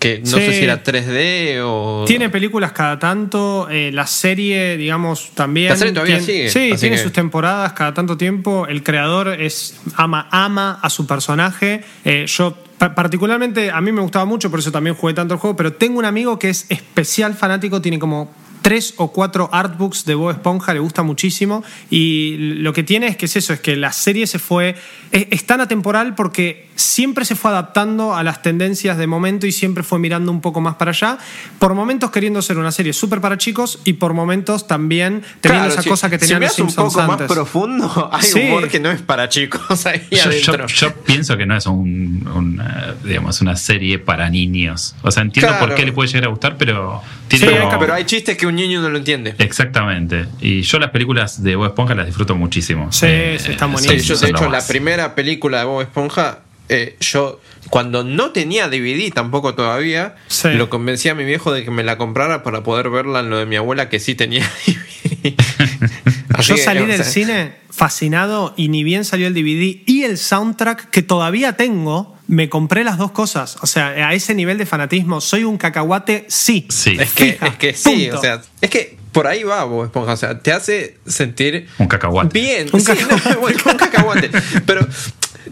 que no Sí. sé si era 3D o... Tiene películas cada tanto, eh, la serie, digamos, también. La serie todavía tiene- sigue, Sí, tiene que- sus temporadas cada tanto tiempo. El creador es ama, ama a su personaje. Eh, yo, pa- particularmente, a mí me gustaba mucho, por eso también jugué tanto el juego, pero tengo un amigo que es especial fanático, tiene como tres o cuatro artbooks de Bob Esponja, le gusta muchísimo. Y lo que tiene es que es eso, es que la serie se fue. Es, es tan atemporal porque siempre se fue adaptando a las tendencias de momento y siempre fue mirando un poco más para allá. Por momentos queriendo ser una serie súper para chicos y por momentos también teniendo Claro, esa si- cosa que si tenían los miras un Simpsons poco antes. más profundo, <laughs> hay Sí. humor que no es para chicos ahí Yo, yo- adentro. yo pienso que no es un, una, digamos, una serie para niños. O sea, entiendo Claro. por qué le puede llegar a gustar, pero tiene Sí, como- hay- Pero hay chistes que un niño no lo entiende. Exactamente. Y yo las películas de Bob Esponja las disfruto muchísimo. Sí, sí, están buenísimas. Sí, yo, de hecho, la primera película de Bob Esponja, eh, yo cuando no tenía DVD tampoco todavía, Sí. lo convencí a mi viejo de que me la comprara para poder verla en lo de mi abuela que sí tenía <laughs> DVD. <laughs> Yo salí del sea, cine fascinado y ni bien salió el DVD y el soundtrack que todavía tengo, me compré las dos cosas. O sea, a ese nivel de fanatismo, soy un cacahuate, sí. Sí. Es que, Fija, es que sí, punto. o sea, es que por ahí va Bob Esponja, o sea, te hace sentir Un cacahuate. bien, Un sí, cacahuate. bueno, <laughs> un cacahuate, pero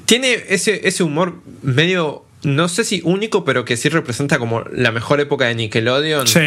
tiene ese, ese humor medio, no sé si único, pero que sí representa como la mejor época de Nickelodeon. Sí,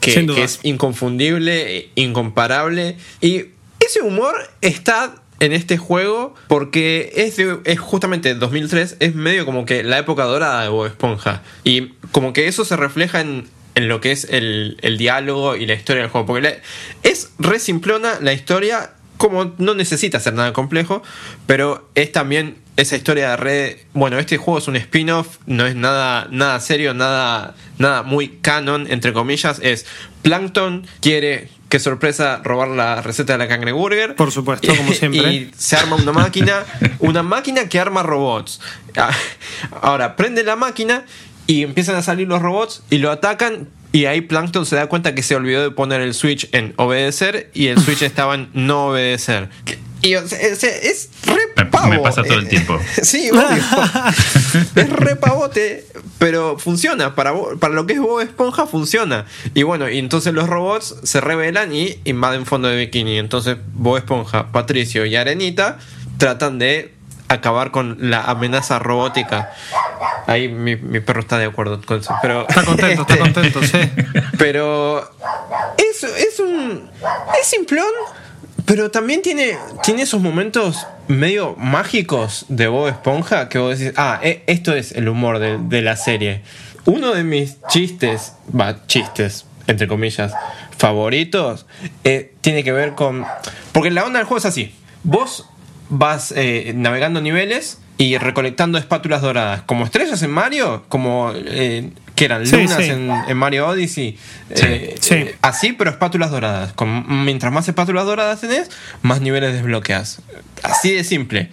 que, sin duda. que es inconfundible, e incomparable. Y ese humor está en este juego porque es, de- es justamente 2003, es medio como que la época dorada de Bob Esponja. Y como que eso se refleja en, en lo que es el, el diálogo y la historia del juego. Porque la- es re simplona la historia, como no necesita ser nada complejo, pero es también esa historia de red. Bueno, este juego es un spin-off, no es nada, nada serio, nada, nada muy canon, entre comillas. Es Plankton quiere, qué sorpresa, robar la receta de la cangreburger. Por supuesto, como <laughs> siempre. Y se arma una máquina, una máquina que arma robots. Ah, Ahora, prende la máquina y empiezan a salir los robots y lo atacan. Y ahí Plankton se da cuenta que se olvidó de poner el switch en obedecer y el switch <laughs> estaba en no obedecer. Y sea, es re Me- pavo. me pasa todo el tiempo. <laughs> Sí, obvio. <laughs> es re pavote, pero funciona. Para, para lo que es Bob Esponja, funciona. Y bueno, y entonces los robots se rebelan y invaden fondo de bikini. Entonces Bob Esponja, Patricio y Arenita tratan de acabar con la amenaza robótica. Ahí mi, mi perro está de acuerdo con eso. Pero, Está contento, está <laughs> este, contento, sí. Pero es, es un. Es simplón. Pero también tiene, tiene esos momentos medio mágicos de Bob Esponja que vos decís, ah, e- esto es el humor de, la serie. Uno de mis chistes, va, chistes, entre comillas, favoritos, eh, tiene que ver con... Porque la onda del juego es así. Vos vas eh, navegando niveles y recolectando espátulas doradas. Como estrellas en Mario, como... eh, que eran Sí, lunas sí. En, en Mario Odyssey. eh, Sí. eh, así, pero espátulas doradas. Con- mientras más espátulas doradas tenés, más niveles desbloqueas. Así de simple.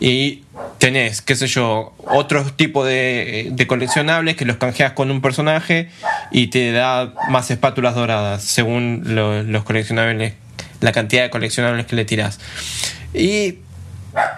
Y tenés, qué sé yo, otros tipos de, de coleccionables que los canjeas con un personaje y te da más espátulas doradas según lo- los coleccionables, la cantidad de coleccionables que le tirás. Y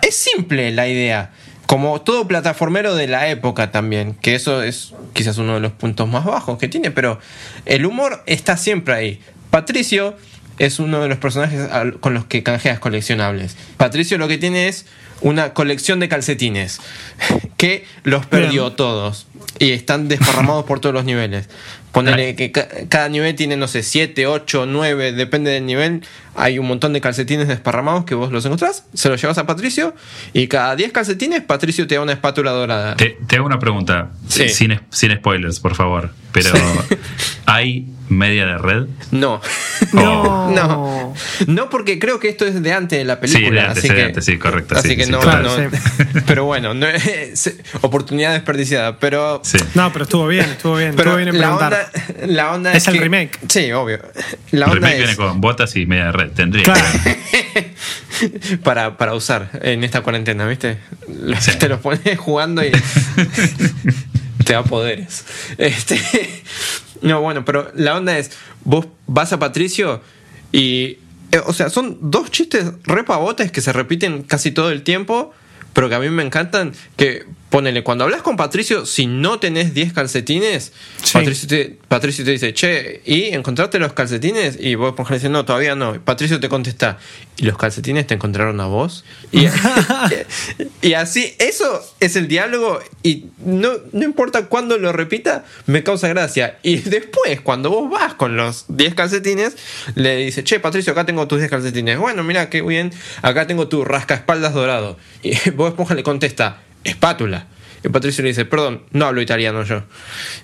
es simple la idea. Como todo plataformero de la época también, que eso es quizás uno de los puntos más bajos que tiene, pero el humor está siempre ahí. Patricio es uno de los personajes con los que canjeas coleccionables. Patricio lo que tiene es una colección de calcetines <laughs> que los perdió Bien. todos y están desparramados por todos los niveles. Ponele que ca- cada nivel tiene, no sé, 7, 8, 9, depende del nivel. Hay un montón de calcetines desparramados que vos los encontrás, se los llevas a Patricio y cada 10 calcetines Patricio te da una espátula dorada. Te, te hago una pregunta, Sí. sin, sin spoilers, por favor. Pero, <laughs> ¿hay media de red? No. <laughs> No. No. No, porque creo que esto es de antes de la película. Sí, de antes, así de que, antes, sí, correcto, Así sí, que sí, no, claro, no- sí. <laughs> Pero bueno, no, es- oportunidad desperdiciada. Pero Sí. No, pero estuvo bien, estuvo bien. Pero estuvo bien en la onda, la onda Es es, el que- remake. Sí, obvio. La El onda remake es viene con botas y media red. Tendría. Claro. <laughs> para, para usar en esta cuarentena, ¿viste? Sí. Te lo pones jugando y <laughs> te da poderes. Este, <laughs> no, bueno, pero la onda es, vos vas a Patricio y... eh, O sea, son dos chistes re pavotes que se repiten casi todo el tiempo, pero que a mí me encantan. Que ponele, cuando hablas con Patricio, si no tenés 10 calcetines, Sí. Patricio, te, Patricio te dice, che, ¿y encontraste los calcetines? Y vos ponés dice, no, todavía no. Y Patricio te contesta, ¿y los calcetines te encontraron a vos? Y, <laughs> y así, eso es el diálogo y no, no importa cuándo lo repita, me causa gracia. Y después, cuando vos vas con los 10 calcetines, le dice, che, Patricio, acá tengo tus 10 calcetines. Bueno, mira, qué bien, acá tengo tu rascaespaldas dorado. Y <laughs> vos Esponja le contesta, espátula. Y Patricio le dice, perdón, no hablo italiano yo.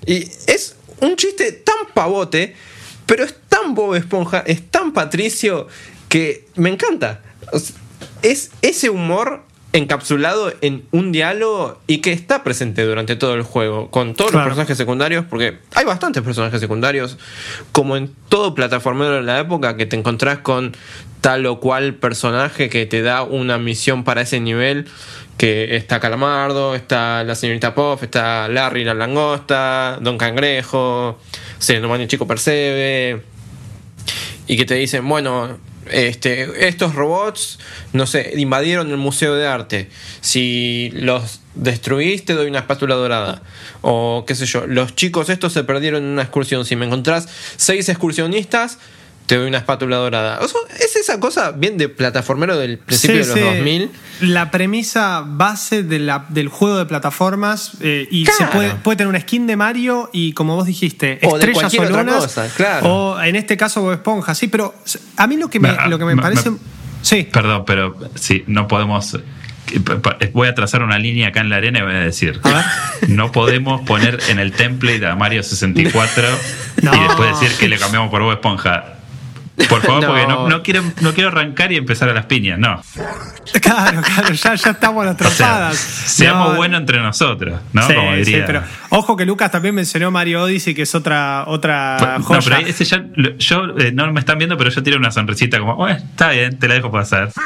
Y es un chiste tan pavote, pero es tan Bob Esponja, es tan Patricio, que me encanta. O sea, es ese humor encapsulado en un diálogo y que está presente durante todo el juego, con todos Claro. los personajes secundarios, porque hay bastantes personajes secundarios, como en todo plataformero de la época, que te encontrás con tal o cual personaje que te da una misión para ese nivel, que está Calamardo, está la señorita Puff, está Larry la langosta, Don Cangrejo, Cenomani Chico Percebe, y que te dicen, bueno, este, estos robots, no sé, invadieron el Museo de Arte. Si los destruís, te doy una espátula dorada. O qué sé yo, los chicos estos se perdieron en una excursión. Si me encontrás seis excursionistas, te doy una espátula dorada. O sea, es esa cosa bien de plataformero del principio Sí, de los sí. 2000. La premisa base de la- del juego de plataformas eh, y se puede, puede tener una skin de Mario y como vos dijiste, O de estrellas cualquier o otra lunas, cosa, claro. o en este caso Bob Esponja, sí, pero a mí lo que me, Me- lo que me me- parece... me- sí, Perdón, pero sí, no podemos. Voy a trazar una línea acá en la arena y voy a decir: No podemos poner en el template a Mario 64 <laughs> No. y después decir que le cambiamos por Bob Esponja. Por favor, No. porque no, no quiero, no quiero arrancar y empezar a las piñas, no. claro, claro, ya, ya estamos las O sea, trompadas. seamos No, buenos entre nosotros, ¿no? sí, Como sí, diría. pero ojo que Lucas también mencionó Mario Odyssey, que es otra, otra No, joya. pero ese ya, yo eh, no me están viendo, pero yo tiro una sonrisita como, bueno, está bien, te la dejo pasar. <laughs>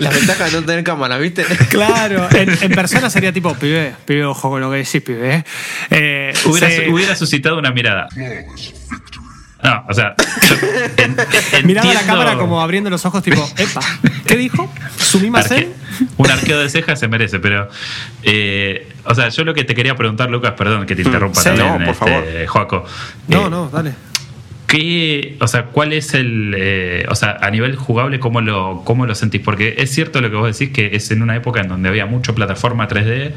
La ventaja de no tener cámara, ¿viste? Claro, en, en persona sería tipo, pibe, pibe, ojo con lo que decís, pibe. ¿eh? Eh, Hubiera, sí. hubiera suscitado una mirada. No, o sea, <laughs> en- Miraba la cámara como abriendo los ojos, tipo, epa, ¿qué dijo? ¿Sumimasen? Arque- un arqueo de cejas se merece, pero. eh, o sea, yo lo que te quería preguntar, Lucas, perdón que te interrumpa Sí. también, No, por este, favor. Joaco. No, Eh, no, dale. ¿Qué, o sea, cuál es el, eh, o sea, a nivel jugable, cómo lo, cómo lo sentís? Porque es cierto lo que vos decís, que es en una época en donde había mucho plataforma 3D.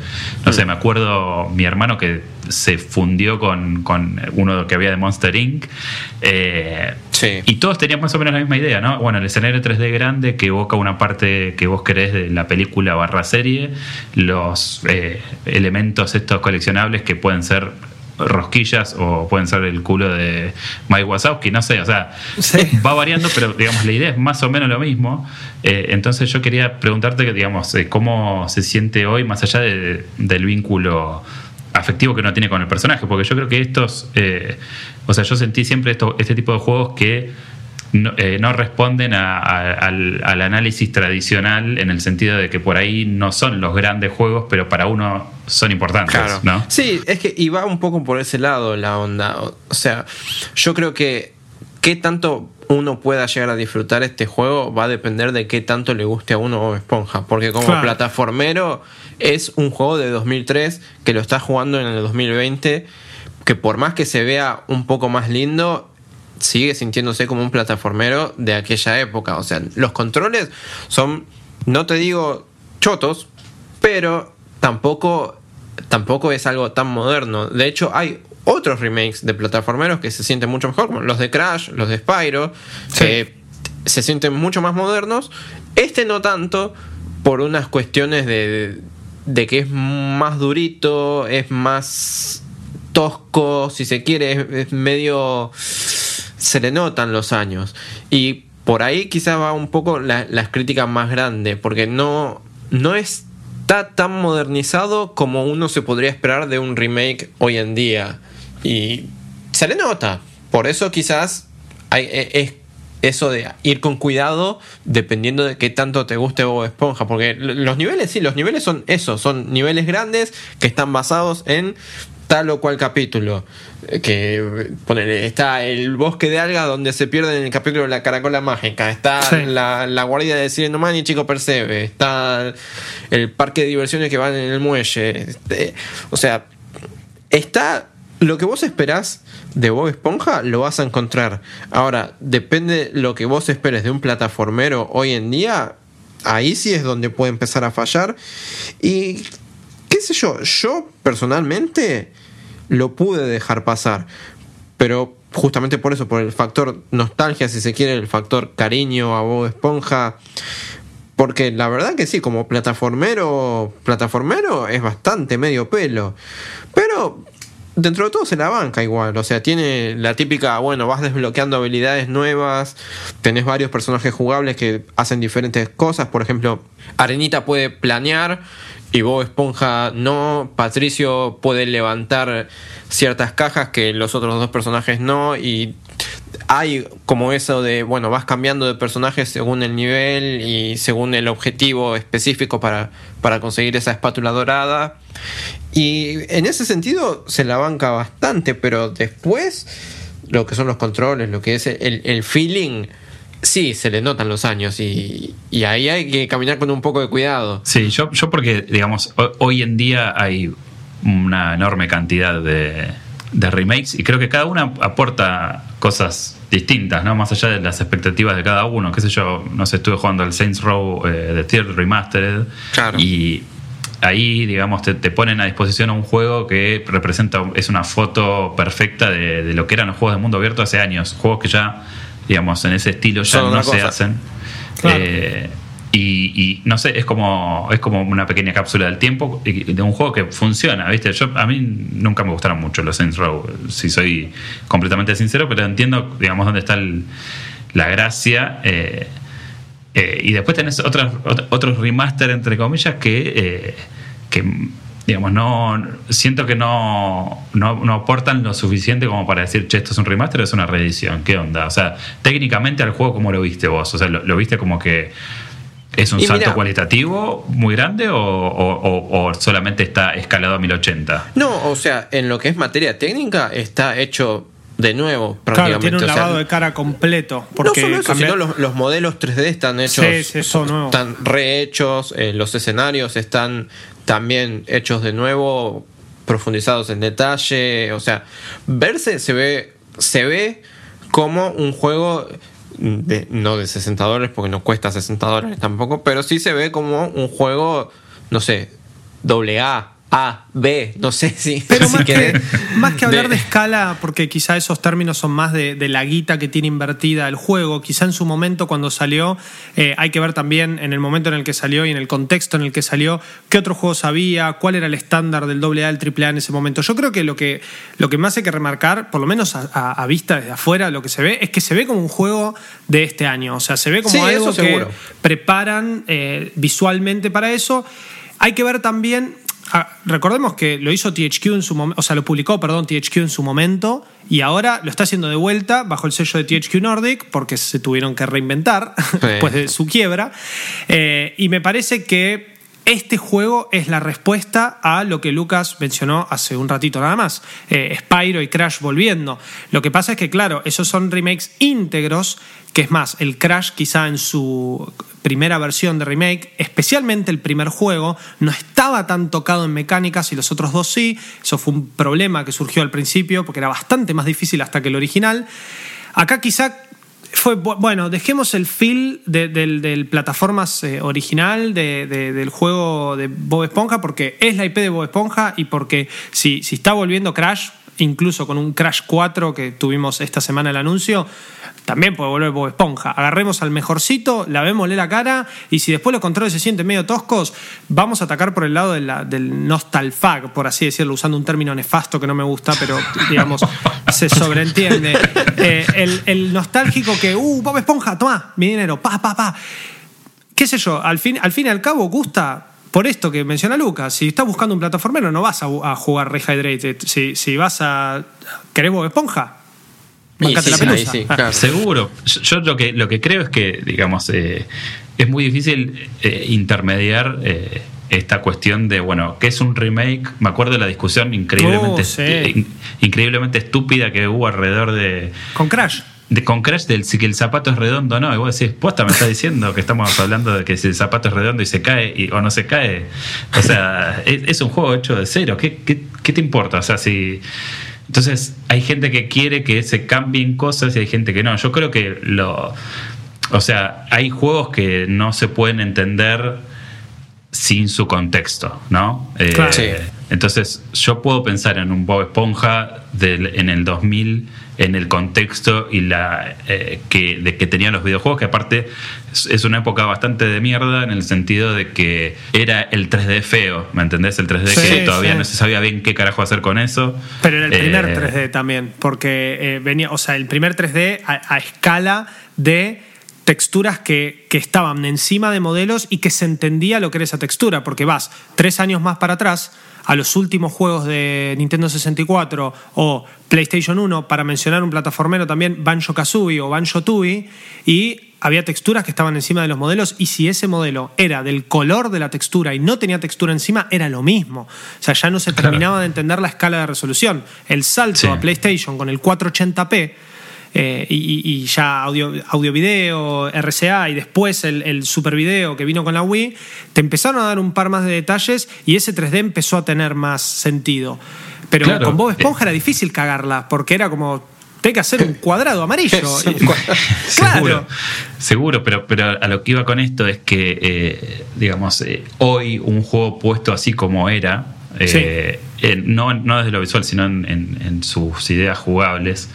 No sé, me acuerdo mi hermano que se fundió con, con uno que había de Monster Inc. Eh, Sí. Y todos tenían más o menos la misma idea, ¿no? Bueno, el escenario 3D grande que evoca una parte que vos querés de la película barra serie, los eh, elementos estos coleccionables que pueden ser rosquillas o pueden ser el culo de Mike Wazowski, no sé, o sea, Sí. va variando, pero digamos, la idea es más o menos lo mismo. Eh, entonces yo quería preguntarte, que, digamos, eh, cómo se siente hoy, más allá de- del vínculo afectivo que uno tiene con el personaje, porque yo creo que estos, eh, o sea, yo sentí siempre esto, este tipo de juegos que no, eh, no responden a- a- al, al análisis tradicional en el sentido de que por ahí no son los grandes juegos, pero para uno son importantes, Claro. ¿no? Sí, es que y va un poco por ese lado la onda. O o sea, yo creo que qué tanto uno pueda llegar a disfrutar este juego va a depender de qué tanto le guste a uno Bob Esponja. Porque como Claro. plataformero es un juego de 2003 que lo está jugando en el 2020, que por más que se vea un poco más lindo, sigue sintiéndose como un plataformero de aquella época. O sea, los controles son, no te digo chotos, pero tampoco, tampoco es algo tan moderno. De hecho, hay otros remakes de plataformeros que se sienten mucho mejor, como los de Crash, los de Spyro, que se sienten mucho más modernos. Este no tanto, por unas cuestiones de, de que es más durito, es más tosco, si se quiere, es, es medio... se le notan los años. Y por ahí quizás va un poco la- las críticas más grandes, porque no, no está tan modernizado como uno se podría esperar de un remake hoy en día. Y se le nota. Por eso quizás e- es eso de ir con cuidado dependiendo de qué tanto te guste Bob Esponja. Porque los niveles, sí, los niveles son eso, son niveles grandes que están basados en tal o cual capítulo. Que ponele, está el bosque de algas donde se pierde en el capítulo de la caracola mágica. Está Sí. la, la guardia de Sirenoman y Chico Percebe. Está el parque de diversiones que van en el muelle. Este, o sea, está lo que vos esperás de Bob Esponja lo vas a encontrar. Ahora, depende lo que vos esperes de un plataformero hoy en día. Ahí sí es donde puede empezar a fallar. Y qué sé yo, yo personalmente lo pude dejar pasar. Pero justamente por eso, por el factor nostalgia, si se quiere, el factor cariño a Bob Esponja. Porque la verdad que sí, como plataformero, plataformero es bastante medio pelo. Pero dentro de todo se la banca igual. O sea, tiene la típica, bueno, vas desbloqueando habilidades nuevas. Tenés varios personajes jugables que hacen diferentes cosas. Por ejemplo, Arenita puede planear y Bob Esponja no. Patricio puede levantar ciertas cajas que los otros dos personajes no. Y hay como eso de, bueno, vas cambiando de personajes según el nivel y según el objetivo específico para, para conseguir esa espátula dorada. Y en ese sentido se la banca bastante, pero después lo que son los controles, lo que es el, el feeling, sí, se le notan los años y, y ahí hay que caminar con un poco de cuidado. Sí, yo, yo porque, digamos, ho- hoy en día hay una enorme cantidad de, de remakes y creo que cada una aporta cosas distintas, ¿no? Más allá de las expectativas de cada uno. Qué sé yo, no sé, estuve jugando al Saints Row eh, de Tier Remastered Claro. y ahí, digamos, te, te ponen a disposición un juego que representa, es una foto perfecta de, de lo que eran los juegos de mundo abierto hace años. Juegos que ya, digamos, en ese estilo ya Son no se cosa. hacen. Claro. Eh, y, y no sé, es como, es como una pequeña cápsula del tiempo de un juego que funciona, ¿viste? Yo, a mí nunca me gustaron mucho los Saints Row, si soy completamente sincero, pero entiendo, digamos, dónde está el- la gracia. eh, eh, y después tenés otras, ot- otros remaster, entre comillas, que, eh, que digamos, no siento que no, no, no aportan lo suficiente como para decir, che, esto es un remaster o es una reedición. ¿Qué onda? O sea, técnicamente al juego, ¿cómo lo viste vos? O sea, ¿lo, lo viste como que es un Y salto cualitativo muy grande o, o- o- o solamente está escalado a 1080? No, o sea, en lo que es materia técnica está hecho de nuevo Claro, prácticamente. tiene un o sea, lavado de cara completo. Porque no solo eso, cambia- sino los, los modelos 3D están hechos, Sí, sí, son nuevos. están rehechos, eh, los escenarios están también hechos de nuevo, profundizados en detalle, o sea, verse se ve, se ve como un juego de, no de 60 dólares, porque no cuesta 60 dólares tampoco, pero sí se ve como un juego, no sé, doble A, A, B, no sé si. Pero si más, que, querés. más que hablar de, De- escala, porque quizá esos términos son más de, de la guita que tiene invertida el juego, quizá en su momento cuando salió, eh, hay que ver también en el momento en el que salió y en el contexto en el que salió, qué otros juegos había, cuál era el estándar del AA, el AAA en ese momento. Yo creo que lo que, lo que más hay que remarcar, por lo menos a, a- a vista desde afuera, lo que se ve, es que se ve como un juego de este año. O sea, se ve como Sí, algo eso que preparan eh, visualmente para eso. Hay que ver también. Ah, recordemos que lo hizo THQ en su momento, o sea, lo publicó, perdón, THQ en su momento, y ahora lo está haciendo de vuelta bajo el sello de THQ Nordic, porque se tuvieron que reinventar <laughs> después de su quiebra. Eh, y me parece que este juego es la respuesta a lo que Lucas mencionó hace un ratito nada más. Eh, Spyro y Crash volviendo. Lo que pasa es que, claro, esos son remakes íntegros, que es más, el Crash quizá en su primera versión de remake, especialmente el primer juego, no estaba tan tocado en mecánicas y los otros dos sí. Eso fue un problema que surgió al principio, porque era bastante más difícil hasta que el original. Acá quizá fue bu- bueno, dejemos el feel de- del, plataformas eh, original de- de- del juego de Bob Esponja porque es la IP de Bob Esponja y porque si, si está volviendo Crash, incluso con un Crash 4 que tuvimos esta semana el anuncio, también puede volver Bob Esponja. Agarremos al mejorcito, lavémosle la cara y si después los controles se sienten medio toscos, vamos a atacar por el lado de la- del nostalfag, por así decirlo, usando un término nefasto que no me gusta, pero digamos, <laughs> se sobreentiende. Eh, el, el nostálgico que, uh, Bob Esponja, toma, mi dinero, pa, pa, pa. Qué sé yo, al fin, al fin y al cabo gusta por esto que menciona Lucas. Si estás buscando un plataformero, no vas a, a jugar Rehydrated. Si, si vas a. ¿Querés Bob Esponja? Bancate sí, la pelusa. sí, Ah. claro. Seguro. Yo, yo lo que lo que creo es que, digamos, eh, es muy difícil eh, intermediar eh, esta cuestión de, bueno, ¿qué es un remake? Me acuerdo de la discusión increíblemente, Oh, sí. in- increíblemente estúpida que hubo alrededor de, Con Crash. De con Crash del si que el zapato es redondo o no. Y vos decís, posta, me está diciendo que estamos hablando de que si el zapato es redondo y se cae y- o no se cae. O sea, <laughs> es, es un juego hecho de cero. ¿Qué, qué, qué te importa? O sea, si. Entonces, hay gente que quiere que se cambien cosas y hay gente que no. Yo creo que lo. O sea, hay juegos que no se pueden entender sin su contexto, ¿no? Eh, Claro. Sí. Entonces, yo puedo pensar en un Bob Esponja del- en el 2000, en el contexto y la eh, que, de que tenían los videojuegos, que aparte es, una época bastante de mierda en el sentido de que era el 3D feo, ¿me entendés? El 3D Sí, que todavía sí. no se sabía bien qué carajo hacer con eso. Pero era el primer Eh, 3D también, porque eh, venía, o sea, el primer 3D a, a escala de texturas que, que estaban encima de modelos y que se entendía lo que era esa textura, porque vas tres años más para atrás a los últimos juegos de Nintendo 64 o PlayStation 1, para mencionar un plataformero también, Banjo Kazooie o Banjo Tooie, y había texturas que estaban encima de los modelos y si ese modelo era del color de la textura y no tenía textura encima, era lo mismo. O sea, ya no se Claro. terminaba de entender la escala de resolución. El salto Sí. a PlayStation con el 480p eh, y, ya audio, audio video, RCA y después el, el super video que vino con la Wii, te empezaron a dar un par más de detalles y ese 3D empezó a tener más sentido. Pero Claro. con Bob Esponja era difícil cagarla porque era como, tengo que hacer un <laughs> cuadrado amarillo. <laughs> Claro. seguro, pero, pero a lo que iba con esto es que, eh, digamos, eh, hoy un juego puesto así como era, eh, no, no desde lo visual, sino en, en- en sus ideas jugables,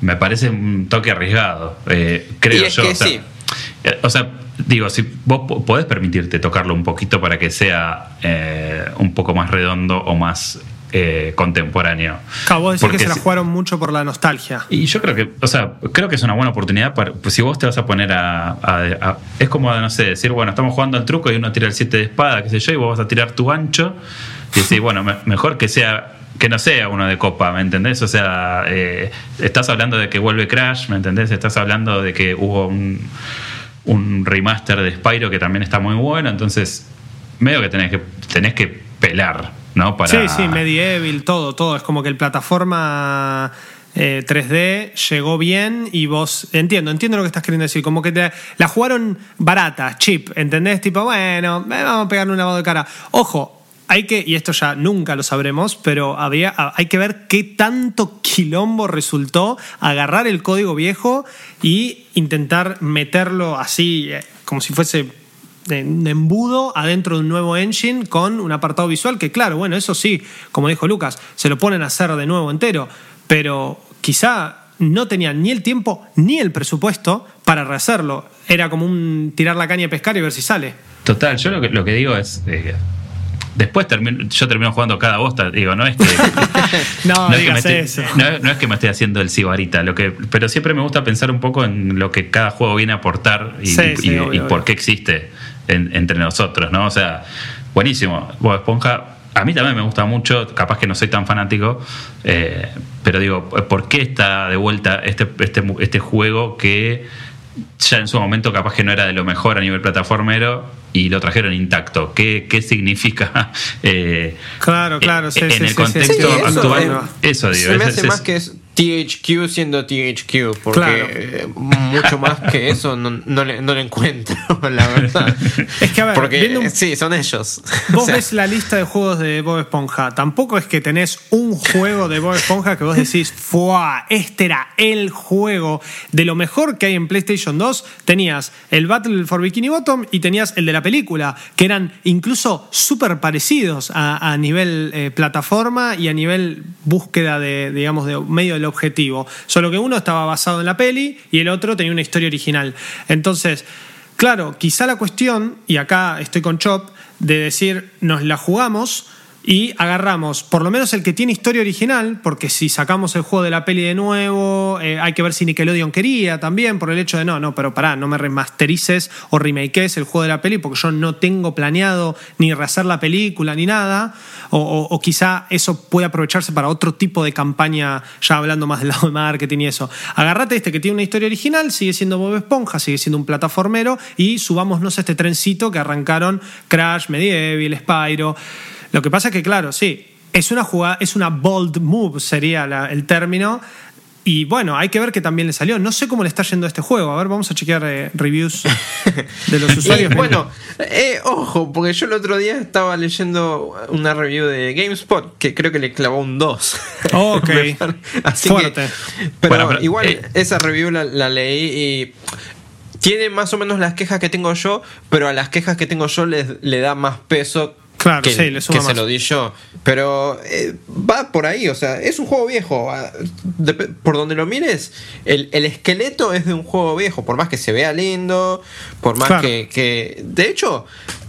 me parece un toque arriesgado, eh, creo Y es yo. que o sea, sí. eh, o sea, digo, si vos po- podés permitirte tocarlo un poquito para que sea eh, un poco más redondo o más eh, contemporáneo. Claro, vos decís Porque que se la jugaron mucho por la nostalgia. y yo creo que, o sea, creo que es una buena oportunidad para, pues si vos te vas a poner a, a- a- es como, no sé, decir, bueno, estamos jugando al truco y uno tira el 7 de espada, qué sé yo, y vos vas a tirar tu ancho y decís, <laughs> bueno, me- mejor que sea, que no sea uno de copa, ¿me entendés? O sea, eh, estás hablando de que vuelve Crash, ¿me entendés? Estás hablando de que hubo un, un remaster de Spyro que también está muy bueno, entonces, medio que tenés que, tenés que pelar, ¿no? Para, Sí, sí, Medieval, todo, todo. Es como que el plataforma eh, 3D llegó bien y vos. Entiendo, entiendo lo que estás queriendo decir. Como que te, la jugaron barata, cheap, ¿entendés? Tipo, bueno, eh, vamos a pegarle un lavado de cara. Ojo. Hay que, y esto ya nunca lo sabremos, pero había, hay que ver qué tanto quilombo resultó agarrar el código viejo y intentar meterlo así, eh, como si fuese un embudo adentro de un nuevo engine con un apartado visual que, claro, bueno, eso sí, como dijo Lucas, se lo ponen a hacer de nuevo entero, pero quizá no tenían ni el tiempo ni el presupuesto para rehacerlo. Era como un tirar la caña y pescar y ver si sale. Total, yo lo que, lo que digo es. Eh, después yo termino jugando cada bosta, digo, no es que. <laughs> no, no, digas eso. No, es que me esté haciendo el cibarita, lo que, pero siempre me gusta pensar un poco en lo que cada juego viene a aportar y, por qué existe entre nosotros, ¿no? O sea, buenísimo. Bob Esponja a mí también me gusta mucho, capaz que no soy tan fanático, eh, pero digo, ¿por qué está de vuelta este, este, este juego que ya en su momento capaz que no era de lo mejor a nivel plataformero y lo trajeron intacto. ¿Qué, qué significa? <laughs> Eh, claro, claro, en el contexto actual. Eso, digo. Se me hace más que es THQ siendo THQ, porque mucho más que eso no, le, encuentro, <laughs> la verdad. Es que a ver, porque sí, son ellos. <laughs> Vos ves la lista de juegos de Bob Esponja. Tampoco es que tenés un juego de Bob Esponja que vos decís, ¡fuah! Este era el juego de lo mejor que hay en PlayStation 2. Tenías el Battle for Bikini Bottom y tenías el de la película, que eran incluso súper parecidos a, nivel eh, plataforma y a nivel búsqueda de, digamos, de medio de objetivo. Solo que uno estaba basado en la peli y el otro tenía una historia original. Entonces, claro, quizá la cuestión, y acá estoy con Chop, de decir, nos la jugamos y agarramos por lo menos el que tiene historia original, porque si sacamos el juego de la peli de nuevo, eh, hay que ver si Nickelodeon quería también, por el hecho de no, no, pero pará, no me remasterices o remakees el juego de la peli, porque yo no tengo planeado ni rehacer la película ni nada, o, quizá eso puede aprovecharse para otro tipo de campaña, ya hablando más del lado de marketing y eso. Agarrate este que tiene una historia original, sigue siendo Bob Esponja, sigue siendo un plataformero, y subámonos a este trencito que arrancaron Crash, Medieval, Spyro. Lo que pasa es que, claro, sí, es una jugada, es una bold move, sería el término. Y bueno, hay que ver que también le salió. No sé cómo le está yendo a este juego. A ver, vamos a chequear eh, reviews de los <laughs> usuarios. bueno, eh, ojo, porque yo el otro día estaba leyendo una review de GameSpot que creo que le clavó un 2. <laughs> ok. <laughs> Así Fuerte. pero, igual eh, esa review la, leí y tiene más o menos las quejas que tengo yo, pero a las quejas que tengo yo le da más peso Claro, que, sí, le que se lo di yo. Pero eh, va por ahí, o sea, es un juego viejo. Ah, por donde lo mires, el, esqueleto es de un juego viejo, por más que se vea lindo, por más que, que... De hecho,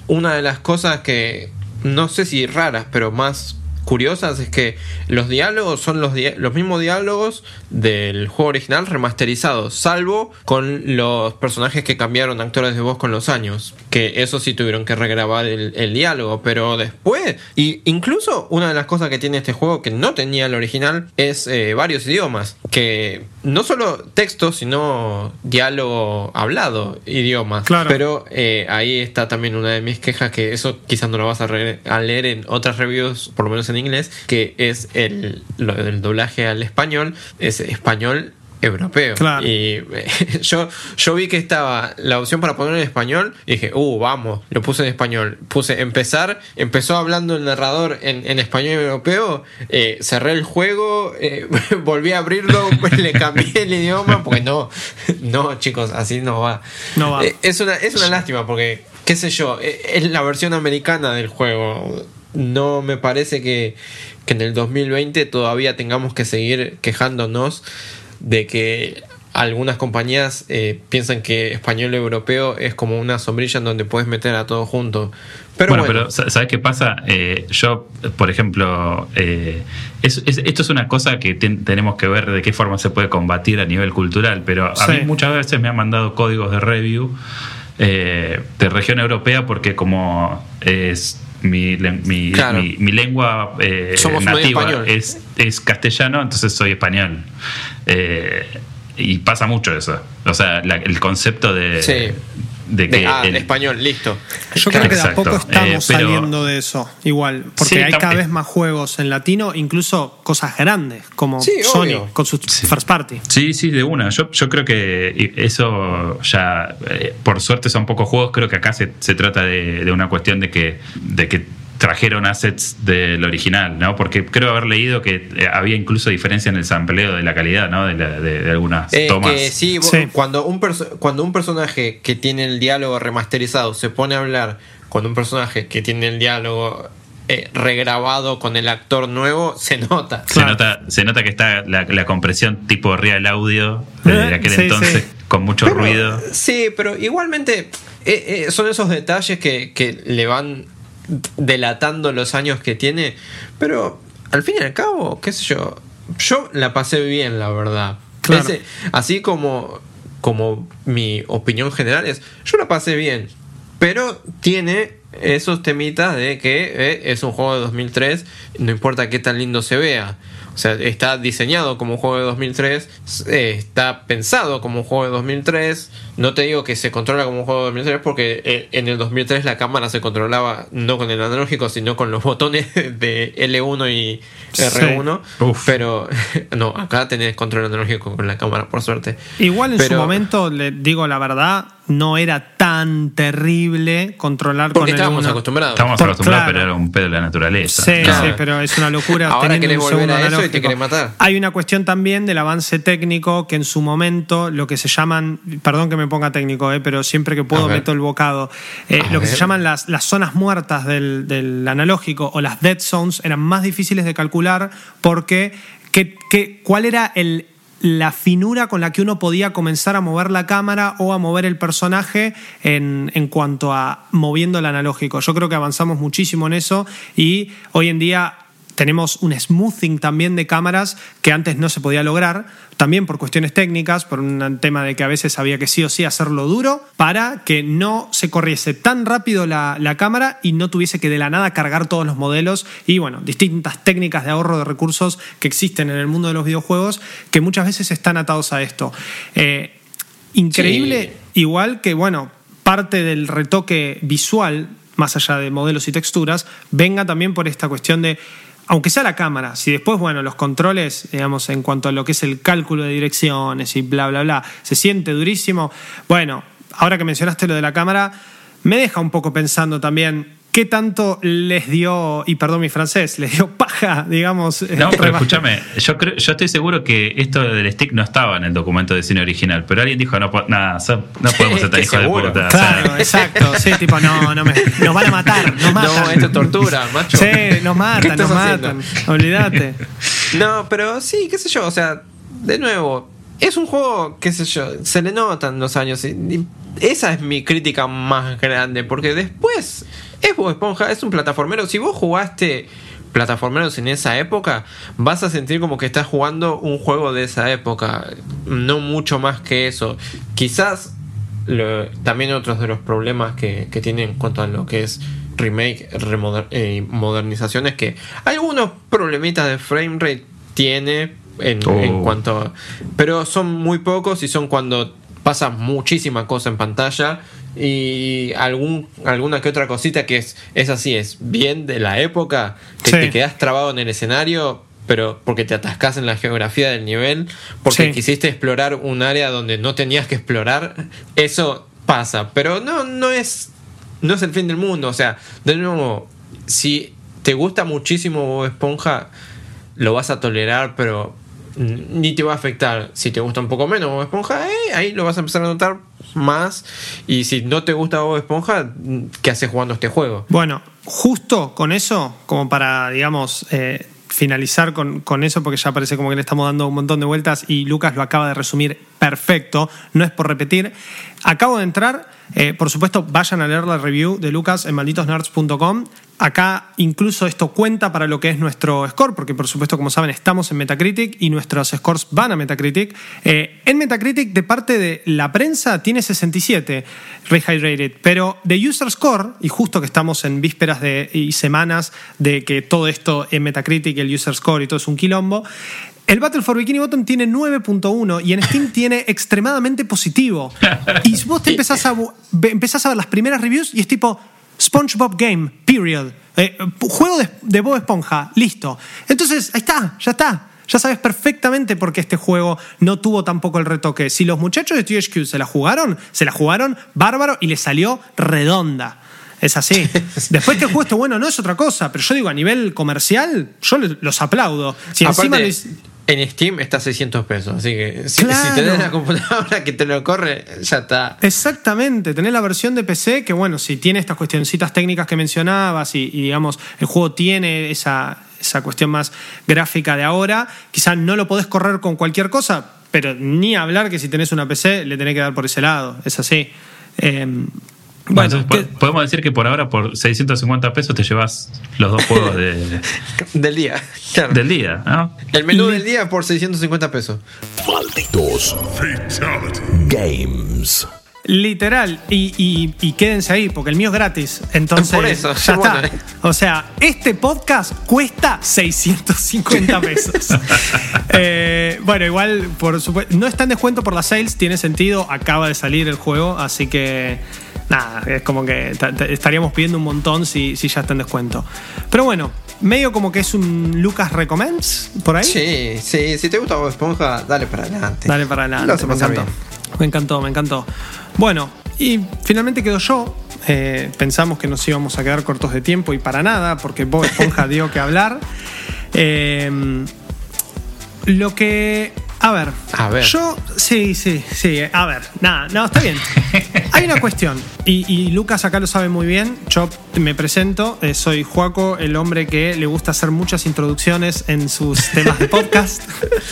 una de las cosas que, no sé si raras, pero más curiosas es que los diálogos son los, los mismos diálogos del juego original remasterizados, salvo con los personajes que cambiaron actores de voz con los años, que eso sí tuvieron que regrabar el, diálogo, pero después, y incluso una de las cosas que tiene este juego que no tenía el original es eh, varios idiomas, que no solo texto, sino diálogo hablado, idiomas. Claro. Pero eh, ahí está también una de mis quejas, que eso quizás no lo vas a, a leer en otras reviews, por lo menos en inglés, que es el, doblaje al español, es español europeo. Y <laughs> yo, yo vi que estaba la opción para poner en español y dije, uh, vamos, lo puse en español. Puse empezar, empezó hablando el narrador en, español europeo, eh, cerré el juego, eh, <laughs> volví a abrirlo, <laughs> le cambié el idioma, porque no, no, chicos, así no va. No va. Eh, es, una, es una lástima porque, qué sé yo, es la versión americana del juego no me parece que, en el 2020 todavía tengamos que seguir quejándonos de que algunas compañías eh, piensan que español europeo es como una sombrilla en donde puedes meter a todo junto. Pero bueno, pero ¿sabes qué pasa? Eh, yo, por ejemplo, eh, esto es una cosa que tenemos que ver de qué forma se puede combatir a nivel cultural, pero a mí muchas veces me han mandado códigos de review de región europea porque como es mi, mi, mi, lengua eh, nativa es, es, castellano, entonces soy español. Eh, y pasa mucho eso. O sea, el concepto de, de que ah, español, listo. Yo creo que de a poco estamos eh, saliendo de eso, igual, porque hay cada vez más juegos en latino, incluso cosas grandes, como Sony con su first party. Sí, sí, de una. Yo, yo creo que eso ya, eh, por suerte son pocos juegos, creo que acá se, se trata de, de, una cuestión de que, de que trajeron assets del original, ¿no? Porque creo haber leído que eh, había incluso diferencia en el sampleo de la calidad, ¿no? De, la- de- de algunas Eh, tomas. que sí, vos- Sí. Cuando, un cuando un personaje que tiene el diálogo remasterizado se pone a hablar con un personaje que tiene el diálogo eh, regrabado con el actor nuevo, se nota. Se, Claro. nota, se nota que está la, la compresión tipo real audio de aquel sí, entonces, sí. con mucho Pero, ruido. Sí, pero igualmente eh, eh, son esos detalles que, que le van delatando los años que tiene. Pero al fin y al cabo, qué sé yo, yo la pasé bien, la verdad. Claro. Ese- así como, como mi opinión general es, yo la pasé bien. Pero tiene esos temitas de que eh, es un juego de 2003, no importa qué tan lindo se vea. O sea, está diseñado como un juego de 2003, eh, está pensado como un juego de 2003. No te digo que se controla como un juego de 2003 porque eh, en el 2003 la cámara se controlaba no con el analógico, sino con los botones <laughs> de L1 y R1. Uf. Pero <laughs> no, acá tenés control analógico con la cámara, por suerte. Igual en su momento, le digo la verdad, no era tan terrible controlar Porque con el estábamos acostumbrados. Estamos Por- acostumbrados, claro. pero era un pedo de la naturaleza. Sí, Claro. sí, pero es una locura. Ahora querés volver a eso y te querés matar. Hay una cuestión también del avance técnico que en su momento lo que se llaman, perdón que me ponga técnico, eh, pero siempre que puedo meto el bocado, eh, lo que se llaman las, las zonas muertas del, del analógico o las dead zones eran más difíciles de calcular porque ¿qué- qué- ¿cuál era el, la finura con la que uno podía comenzar a mover la cámara o a mover el personaje en, en cuanto a moviendo el analógico. Yo creo que avanzamos muchísimo en eso y hoy en día tenemos un smoothing también de cámaras que antes no se podía lograr, también por cuestiones técnicas, por un tema de que a veces había que sí o sí hacerlo duro para que no se corriese tan rápido la, la cámara y no tuviese que de la nada cargar todos los modelos y bueno, distintas técnicas de ahorro de recursos que existen en el mundo de los videojuegos que muchas veces están atados a esto. Eh, increíble, igual que bueno, parte del retoque visual, más allá de modelos y texturas, venga también por esta cuestión de aunque sea la cámara, si después, bueno, los controles, digamos, en cuanto a lo que es el cálculo de direcciones y bla, bla, bla, se siente durísimo, bueno, ahora que mencionaste lo de la cámara, me deja un poco pensando también qué tanto les dio, y perdón mi francés, les dio paja, digamos. No, pero remaster- escúchame, yo, creo, yo estoy seguro que esto del stick no estaba en el documento de cine original, pero alguien dijo, no, nada, so- no <laughs> podemos Que hijos de puta. o sea, Claro, exacto, sí, tipo, no, no me, nos van a matar, nos matan. No, esto es tortura, macho. Sí, nos ¿Qué matan, estás nos haciendo? matan. Olvídate. <laughs> No, pero sí, qué sé yo, o sea, de nuevo, es un juego, qué sé yo, se le notan los años. y- y esa es mi crítica más grande, porque después es Bob Esponja, es un plataformero. Si vos jugaste plataformeros en esa época, vas a sentir como que estás jugando un juego de esa época, no mucho más que eso. Quizás lo- también otros de los problemas que, que tiene en cuanto a lo que es remake, remoder- eh, modernización es que algunos problemitas de frame rate tiene en, Oh. en cuanto a- pero son muy pocos y son cuando pasa muchísima cosa en pantalla y algún, alguna que otra cosita que es, es así, es bien de la época, que Sí. te quedas trabado en el escenario, pero porque te atascas en la geografía del nivel, porque Sí. quisiste explorar un área donde no tenías que explorar, eso pasa, pero no, no es, no es el fin del mundo, o sea, de nuevo, si te gusta muchísimo Bob Esponja, lo vas a tolerar, pero ni te va a afectar. Si te gusta un poco menos Bob Esponja, eh, ahí lo vas a empezar a notar más. Y si no te gusta Bob Esponja, ¿qué haces jugando este juego? Bueno, justo con eso, como para, digamos, eh, finalizar con, con eso, porque ya parece como que le estamos dando un montón de vueltas y Lucas lo acaba de resumir perfecto, no es por repetir. Acabo de entrar, eh, por supuesto, vayan a leer la review de Lucas en malditosnerds.com. Acá incluso esto cuenta para lo que es nuestro score, porque por supuesto, como saben, estamos en Metacritic y nuestros scores van a Metacritic. Eh, en Metacritic, de parte de la prensa, tiene 67 Rehydrated, pero de User Score, y justo que estamos en vísperas de, y semanas de que todo esto en Metacritic, el User Score y todo es un quilombo, el Battle for Bikini Bottom tiene 9.1 y en Steam tiene extremadamente positivo. Y vos te empezás a, empezás a ver las primeras reviews y es tipo SpongeBob Game, period. Eh, juego de, de Bob Esponja, listo. Entonces, ahí está, ya está. Ya sabes perfectamente por qué este juego no tuvo tampoco el retoque. Si los muchachos de THQ se la jugaron, se la jugaron bárbaro y le salió redonda. Es así. <laughs> Después que el juego esté bueno no es otra cosa, pero yo digo, a nivel comercial, yo los aplaudo. Si Aparte, en Steam está a 600 pesos, así que si, Claro. si tenés una computadora <laughs> que te lo corre, ya está. Exactamente, tenés la versión de PC que, bueno, si tiene estas cuestioncitas técnicas que mencionabas y, y, digamos, el juego tiene esa, esa cuestión más gráfica de ahora, quizás no lo podés correr con cualquier cosa, pero ni hablar que si tenés una PC le tenés que dar por ese lado, es así. Eh, Bueno, entonces, podemos decir que por ahora, por 650 pesos, te llevas los dos juegos de- <laughs> Del día. Claro. del día, ¿no? El menú del día por 650 pesos. Malditos Games. Literal, y, y- y quédense ahí, porque el mío es gratis. Entonces, Por eso, ya <laughs> bueno. está. O sea, este podcast cuesta 650 pesos. <laughs> Eh, bueno, igual, por supuesto, no está en descuento por las sales, tiene sentido, acaba de salir el juego, así que nada, es como que ta- ta- estaríamos pidiendo un montón si, si ya está en descuento. Pero bueno, medio como que es un Lucas Recommends por ahí. Sí, sí, si te gusta Bob Esponja, dale para adelante. Dale para adelante. Me encantó. Me encantó, me encantó. Bueno, y finalmente quedo yo. Eh, pensamos que nos íbamos a quedar cortos de tiempo y para nada, porque Bob Esponja <laughs> dio que hablar. Eh, lo que. A ver. A ver. Yo. Sí, sí, sí. A ver. Nada, no, está bien. <laughs> Hay una cuestión. Y, y Lucas acá lo sabe muy bien. Yo me presento. eh, soy Juaco, el hombre que le gusta hacer muchas introducciones en sus temas de <laughs> podcast.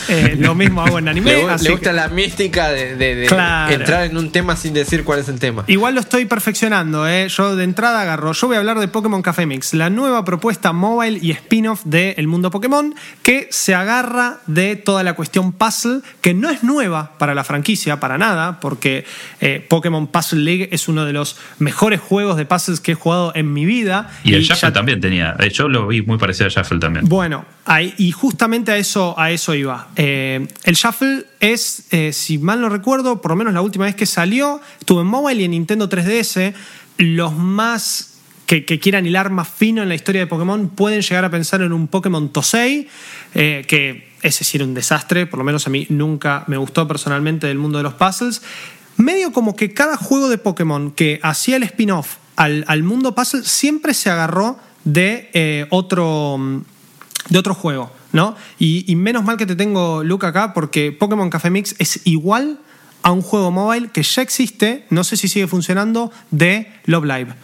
Eh, lo mismo hago en anime. Le, gu- así le que- gusta la mística de, de- de Claro. entrar en un tema sin decir cuál es el tema. Igual lo estoy perfeccionando, ¿eh? Yo de entrada agarro. Yo voy a hablar de Pokémon Café Mix, la nueva propuesta mobile y spin-off del mundo Pokémon que se agarra de toda la cuestión puzzle, que no es nueva para la franquicia, para nada, porque eh, Pokémon Puzzle League es uno de los mejores juegos de puzzles que he jugado en mi vida. Y el ya- Shuffle también tenía. Eh, Yo lo vi muy parecido al Shuffle también. bueno, ahí- y justamente a eso, a eso iba. Eh, el Shuffle es, eh, si mal no recuerdo, por lo menos la última vez que salió, estuvo en mobile y en Nintendo 3DS. Los más que, que quieran hilar más fino en la historia de Pokémon pueden llegar a pensar en un Pokémon Tosei, eh, que es decir, un desastre, por lo menos a mí nunca me gustó personalmente del mundo de los puzzles. Medio como que cada juego de Pokémon que hacía el spin-off al, al mundo puzzle siempre se agarró de eh, otro mm, de otro juego, ¿no? Y, y menos mal que te tengo Luca acá porque Pokémon Café Mix es igual a un juego mobile que ya existe, no sé si sigue funcionando, de Love Live.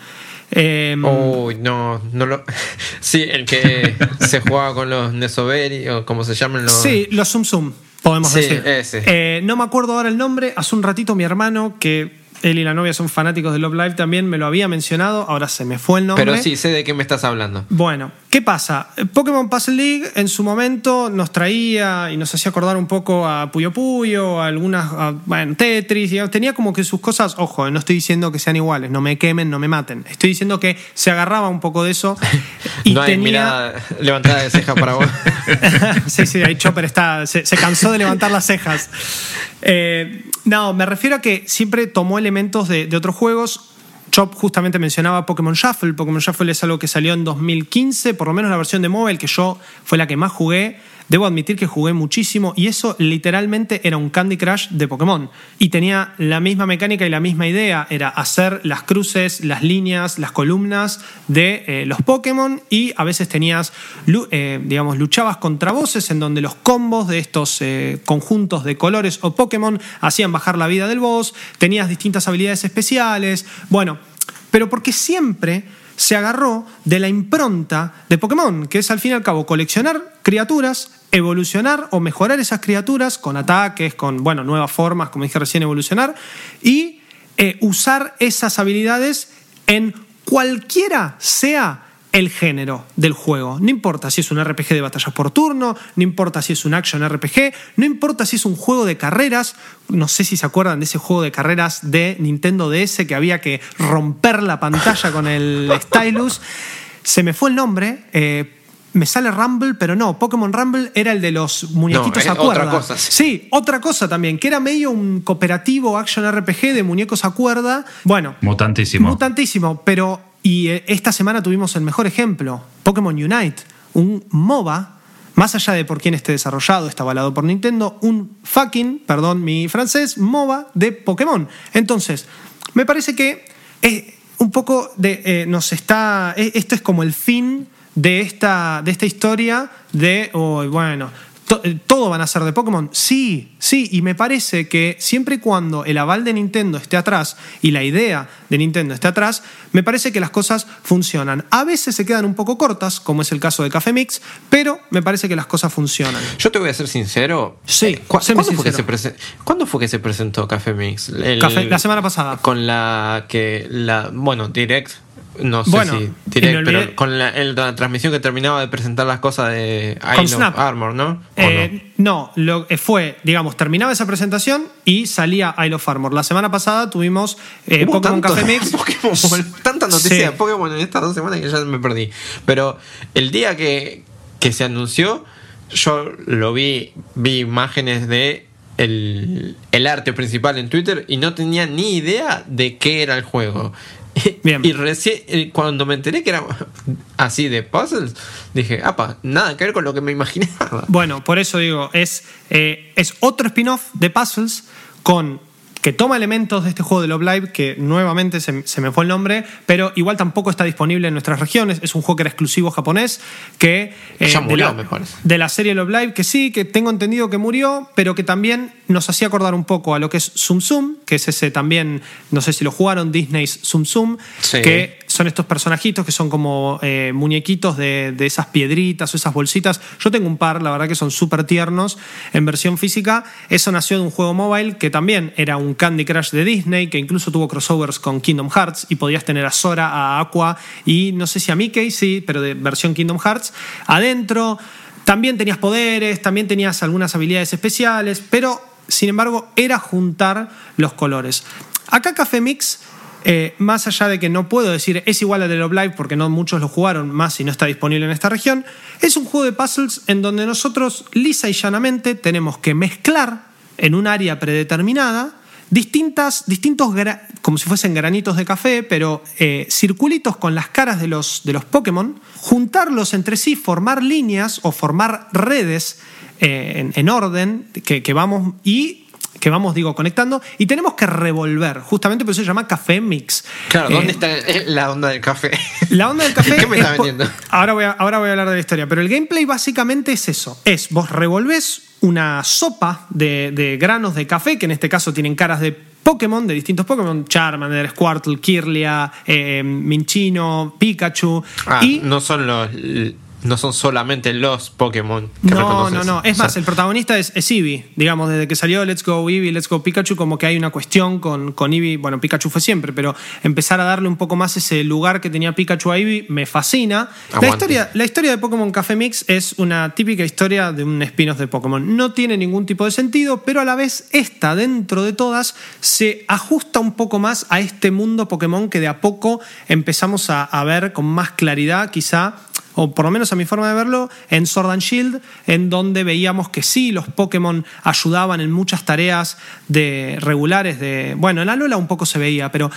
Eh, Uy, no, no lo. <laughs> Sí, el que se jugaba con los Nesoberi o como se llaman los. Sí, los Zoom Zoom, podemos Sí, decir. ese. Eh, no me acuerdo ahora el nombre. Hace un ratito mi hermano, que él y la novia son fanáticos de Love Live, también me lo había mencionado. Ahora se me fue el nombre. Pero sí, sé de qué me estás hablando. Bueno, ¿qué pasa? Eh, Pokémon Puzzle League en su momento nos traía y nos hacía acordar un poco a Puyo Puyo, a algunas, a, bueno, Tetris, y tenía como que sus cosas, ojo, no estoy diciendo que sean iguales, no me quemen, no me maten. Estoy diciendo que se agarraba un poco de eso <laughs> y no hay tenía... mirada levantada de ceja para vos. <laughs> sí, sí, ahí Chopper está, se, se cansó de levantar las cejas. Eh, no, me refiero a que siempre tomó elementos de, otros juegos. Chop justamente mencionaba Pokémon Shuffle. Pokémon Shuffle es algo que salió en 2015, por lo menos la versión de móvil, que yo fue la que más jugué. Debo admitir que jugué muchísimo y eso literalmente era un Candy Crush de Pokémon. Y tenía la misma mecánica y la misma idea. Era hacer las cruces, las líneas, las columnas de eh, los Pokémon y a veces tenías, eh, digamos, luchabas contra voces en donde los combos de estos eh, conjuntos de colores o Pokémon hacían bajar la vida del boss. Tenías distintas habilidades especiales. Bueno, pero porque siempre se agarró de la impronta de Pokémon, que es al fin y al cabo coleccionar criaturas, evolucionar o mejorar esas criaturas con ataques, con bueno, nuevas formas, como dije recién, evolucionar, y eh, usar esas habilidades en cualquiera sea el género del juego. No importa si es un RPG de batallas por turno, no importa si es un action RPG, no importa si es un juego de carreras. No sé si se acuerdan de ese juego de carreras de Nintendo DS que había que romper la pantalla con el <laughs> stylus. Se me fue el nombre. eh, me sale Rumble, pero no, Pokémon Rumble era el de los muñequitos No, a es otra cuerda. cosa. Sí, otra cosa también, que era medio un cooperativo action RPG de muñecos a cuerda. Bueno, Mutantísimo. Mutantísimo, pero y eh, esta semana tuvimos el mejor ejemplo, Pokémon Unite, un MOBA, más allá de por quién esté desarrollado, está avalado por Nintendo, un fucking, perdón mi francés, MOBA de Pokémon. Entonces, me parece que eh, un poco de, eh, nos está, e- esto es como el fin de esta, de esta historia de, oh, bueno, todo van a ser de Pokémon. Sí, sí, y me parece que siempre y cuando el aval de Nintendo esté atrás y la idea de Nintendo esté atrás, me parece que las cosas funcionan. A veces se quedan un poco cortas, como es el caso de Café Mix, pero me parece que las cosas funcionan. Yo te voy a ser sincero. Sí, Eh, ¿cu- séme ¿cuándo, fue que se sincero. prese- ¿Cuándo fue que se presentó Café Mix? El- Café- la semana pasada. Con la que. la Bueno, Direct. No sé Bueno, si y Direct, me olvidé- pero con la, el- la transmisión que terminaba de presentar las cosas de of Snap. Armor, ¿no? ¿O Eh, no, lo, eh, fue, digamos, terminaba esa presentación y salía Isle of Armor. La semana pasada tuvimos eh, Pokémon tanto- Café Mix. <laughs> Pokémon, tanta noticia Sí. de Pokémon en estas dos semanas que ya me perdí. Pero el día que, que se anunció, yo lo vi, vi imágenes de el, el arte principal en Twitter y no tenía ni idea de qué era el juego. <laughs> Bien. Y recién, cuando me enteré que era así de puzzles, dije, apa, nada que ver con lo que me imaginaba. Bueno, por eso digo, es, eh, es otro spin-off de Puzzles con que toma elementos de este juego de Love Live, que nuevamente se, se me fue el nombre, pero igual tampoco está disponible en nuestras regiones. Es un juego que era exclusivo japonés, que... eh, Ya de murió, la- me parece. de la serie Love Live, que sí, que tengo entendido que murió, pero que también nos hacía acordar un poco a lo que es Zoom Zoom, que es ese también, no sé si lo jugaron, Disney's Zoom Zoom, Sí. que son estos personajitos que son como eh, muñequitos de, de esas piedritas o esas bolsitas. Yo tengo un par, la verdad que son súper tiernos en versión física. Eso nació de un juego móvil que también era un Candy Crush de Disney, que incluso tuvo crossovers con Kingdom Hearts y podías tener a Sora, a Aqua y no sé si a Mickey, sí, pero de versión Kingdom Hearts. Adentro también tenías poderes, también tenías algunas habilidades especiales, pero sin embargo era juntar los colores. Acá Café Mix eh, más allá de que no puedo decir es igual al de Love Live porque no muchos lo jugaron más y no está disponible en esta región, es un juego de puzzles en donde nosotros lisa y llanamente tenemos que mezclar en un área predeterminada distintas, distintos, como si fuesen granitos de café, pero eh, circulitos con las caras de los, de los Pokémon, juntarlos entre sí, formar líneas o formar redes eh, en, en orden que, que vamos y que vamos, digo, conectando y tenemos que revolver, justamente por eso se llama café mix. Claro, Eh, ¿dónde está la onda del café? la onda del café. <laughs> ¿Qué me es está vendiendo? Ahora voy, a, ahora voy a hablar de la historia, pero el gameplay básicamente es eso: es vos revolvés una sopa de, de granos de café, que en este caso tienen caras de Pokémon, de distintos Pokémon: Charmander, Squirtle, Kirlia, eh, Minchino, Pikachu. Ah, y no son los. No son solamente los Pokémon que no, reconoces. no, no. Es O sea, más, el protagonista es, es Eevee. Digamos, desde que salió Let's Go Eevee, Let's Go Pikachu, como que hay una cuestión con, con Eevee. Bueno, Pikachu fue siempre, pero empezar a darle un poco más ese lugar que tenía Pikachu a Eevee me fascina. La historia, la historia de Pokémon Café Mix es una típica historia de un spin-off de Pokémon. No tiene ningún tipo de sentido, pero a la vez esta, dentro de todas, se ajusta un poco más a este mundo Pokémon que de a poco empezamos a, a ver con más claridad, quizá o por lo menos a mi forma de verlo, en Sword and Shield, en donde veíamos que sí, los Pokémon ayudaban en muchas tareas de regulares de... Bueno, en Alola un poco se veía, pero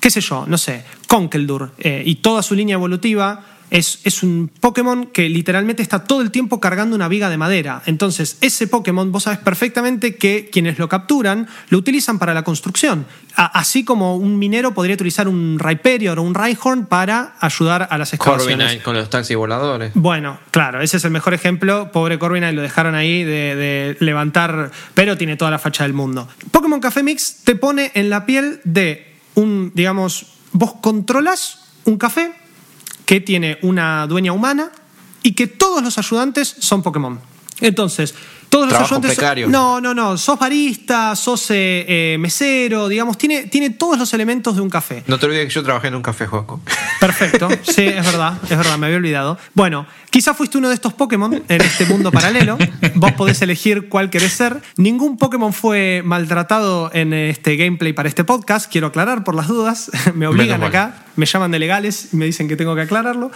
qué sé yo, no sé, Conkeldurr eh, y toda su línea evolutiva es, es un Pokémon que literalmente está todo el tiempo cargando una viga de madera. Entonces, ese Pokémon, vos sabes perfectamente que quienes lo capturan lo utilizan para la construcción. A- así como un minero podría utilizar un Rhyperior o un Rhyhorn para ayudar a las excavaciones. Corviknight con los taxis voladores. Bueno, claro, ese es el mejor ejemplo. Pobre Corviknight lo dejaron ahí de, de levantar, pero tiene toda la facha del mundo. Pokémon Café Mix te pone en la piel de un, digamos, vos controlas un café que tiene una dueña humana y que todos los ayudantes son Pokémon. Entonces, todos los Trabajo ayudantes. precario. no, no, no. Sos barista, sos eh, eh, mesero, digamos, tiene, tiene todos los elementos de un café. No te olvides que yo trabajé en un café, Joaco. Perfecto, <laughs> sí, es verdad, es verdad, me había olvidado. Bueno, quizás fuiste uno de estos Pokémon en este mundo paralelo. Vos podés elegir cuál querés ser. Ningún Pokémon fue maltratado en este gameplay para este podcast, quiero aclarar por las dudas. <laughs> Me obligan Menos mal. acá, me llaman de legales y me dicen que tengo que aclararlo.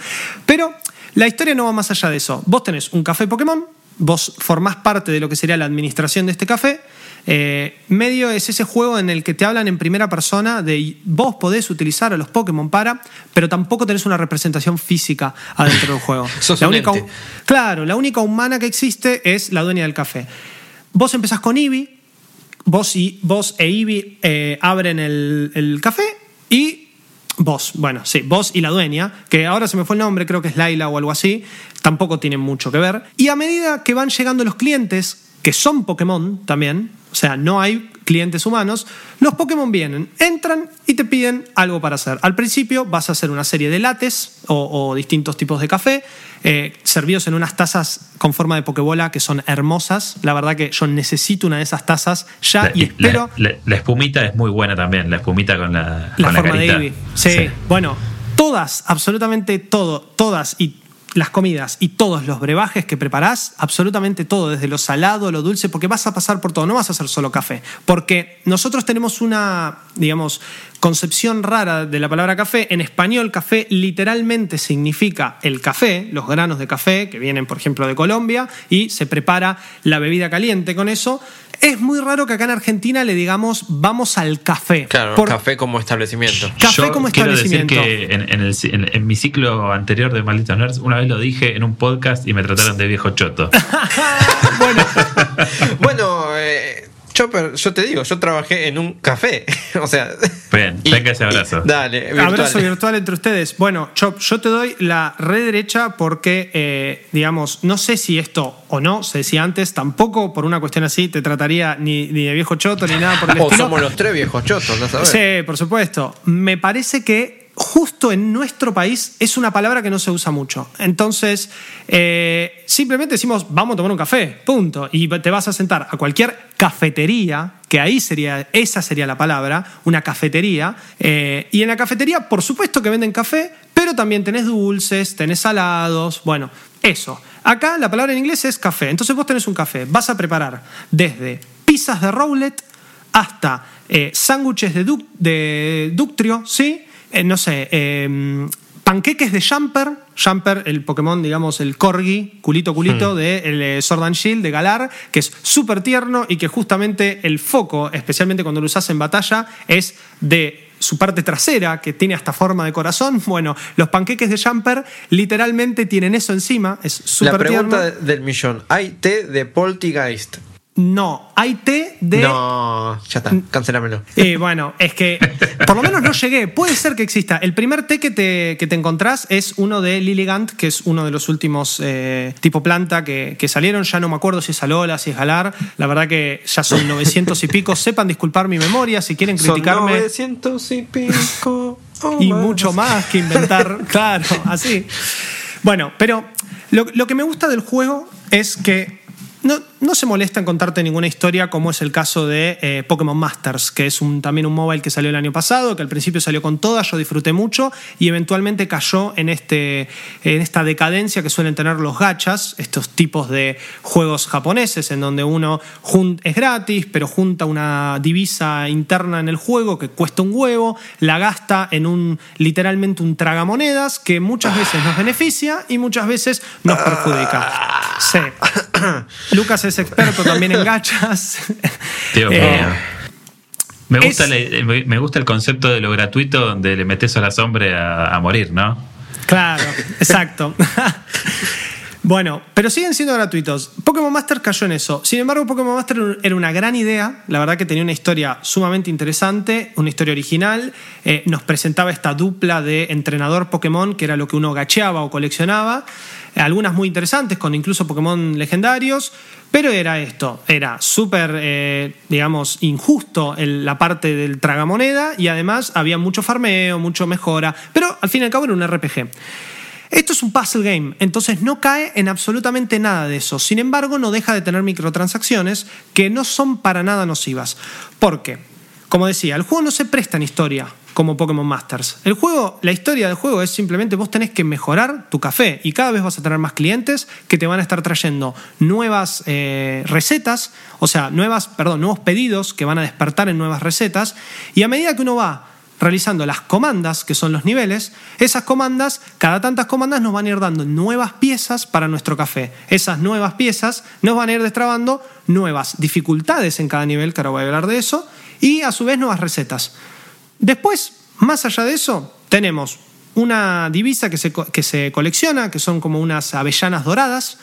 Pero la historia no va más allá de eso. Vos tenés un café Pokémon, vos formás parte de lo que sería la administración de este café. Eh, medio es ese juego en el que te hablan en primera persona de vos podés utilizar a los Pokémon para, pero tampoco tenés una representación física adentro del juego. <laughs> Sos la un única, ente. claro, la única humana que existe es la dueña del café. Vos empezás con Eevee, vos, y, vos e Eevee eh, abren el, el café y Vos, bueno, sí, vos y la dueña, que ahora se me fue el nombre, creo que es Laila o algo así, tampoco tienen mucho que ver. Y a medida que van llegando los clientes, que son Pokémon también, sea, no hay clientes humanos, los Pokémon vienen, entran y te piden algo para hacer. Al principio vas a hacer una serie de lates o, distintos tipos de café, eh, servidos en unas tazas con forma de Pokébola que son hermosas. La verdad que yo necesito una de esas tazas ya y espero. La, espumita es muy buena también, la espumita con la, la forma de Eevee. sí, bueno, todas, absolutamente todo, todas y las comidas y todos los brebajes que preparás, absolutamente todo, desde lo salado, lo dulce, porque vas a pasar por todo, no vas a hacer solo café. Porque nosotros tenemos una, digamos, concepción rara de la palabra café. En español, café literalmente significa el café, los granos de café que vienen, por ejemplo, de Colombia, y se prepara la bebida caliente con eso. Es muy raro que acá en Argentina le digamos vamos al café. Claro, café como establecimiento. Café como establecimiento. Decir que en, mi ciclo anterior de Malditos Nerds, una vez lo dije en un podcast y me trataron de viejo choto. <laughs> bueno, <laughs> bueno eh, Chopper, yo te digo, yo trabajé en un café. <laughs> o sea. Bien, tenga ese abrazo. dale, virtual. Abrazo virtual entre ustedes. Bueno, Chop, yo te doy la red derecha porque, eh, digamos, no sé si esto o no, se decía antes, tampoco por una cuestión así te trataría ni, de viejo choto ni nada por el o somos los tres viejos chotos, ¿no sabes? Sí, por supuesto. Me parece que justo en nuestro país es una palabra que no se usa mucho. Entonces, eh, simplemente decimos, vamos a tomar un café, punto. Y te vas a sentar a cualquier cafetería, que ahí sería, esa sería la palabra, una cafetería. Eh, y en la cafetería, por supuesto que venden café, pero también tenés dulces, tenés salados, bueno, eso. Acá la palabra en inglés es café. Entonces vos tenés un café, vas a preparar desde pizzas de rowlet hasta eh, sándwiches de, de ductrio, ¿sí? Eh, no sé, em, panqueques de Jumper, Jumper, el Pokémon, digamos, el Corgi, culito culito, hmm. de el eh, Sword and Shield, de Galar, que es súper tierno y que justamente el foco, especialmente cuando lo usas en batalla, es de su parte trasera, que tiene hasta forma de corazón. <laughs> Bueno, los panqueques de Jumper literalmente tienen eso encima, es súper tierno. La pregunta del millón, ¿hay té de Poltergeist? No, hay té de. No, ya está, cancelámelo. Y <laughs> bueno, es que por lo menos no llegué. Puede ser que exista. El primer té que te, que te encontrás es uno de Lilligant, que es uno de los últimos eh, tipo planta que, salieron. Ya no me acuerdo si es Alola, si es Galar. La verdad que ya son 900 y pico. Sepan disculpar mi memoria si quieren criticarme. Son 900 y pico. Oh, y mucho más que inventar. <laughs> claro, así. Bueno, pero lo, lo que me gusta del juego es que no, se molesta en contarte ninguna historia como es el caso de eh, Pokémon Masters, que es un, también un mobile que salió el año pasado, que al principio salió con todas, yo disfruté mucho y eventualmente cayó en, este, en esta decadencia que suelen tener los gachas, estos tipos de juegos japoneses en donde uno es gratis, pero junta una divisa interna en el juego que cuesta un huevo, la gasta en un literalmente un tragamonedas que muchas veces nos beneficia y muchas veces nos perjudica. <coughs> Sí. Lucas es experto también en gachas. <laughs> Eh, me gusta, el, me gusta el concepto de lo gratuito donde le metes a la sombra a morir, ¿no? Claro, exacto. <laughs> Bueno, pero siguen siendo gratuitos. Pokémon Master cayó en eso. Sin embargo, Pokémon Master era una gran idea. La verdad que tenía una historia sumamente interesante, una historia original. Eh, nos presentaba esta dupla de entrenador Pokémon, que era lo que uno gacheaba o coleccionaba. Algunas muy interesantes, con incluso Pokémon legendarios. Pero era esto, era súper, eh, digamos, injusto la parte del tragamoneda y además había mucho farmeo, mucho mejora. Pero al fin y al cabo era un RPG. Esto es un puzzle game, entonces no cae en absolutamente nada de eso. Sin embargo, no deja de tener microtransacciones que no son para nada nocivas. ¿Por qué? Como decía, el juego no se presta en historia como Pokémon Masters. El juego, la historia del juego es simplemente vos tenés que mejorar tu café y cada vez vas a tener más clientes que te van a estar trayendo nuevas eh, recetas, o sea, nuevas, perdón, nuevos pedidos que van a despertar en nuevas recetas y a medida que uno va realizando las comandas, que son los niveles, esas comandas, cada tantas comandas nos van a ir dando nuevas piezas para nuestro café. Esas nuevas piezas nos van a ir destrabando nuevas dificultades en cada nivel, que ahora voy a hablar de eso, y a su vez nuevas recetas. Después, más allá de eso, tenemos una divisa que se, que se colecciona, que son como unas avellanas doradas,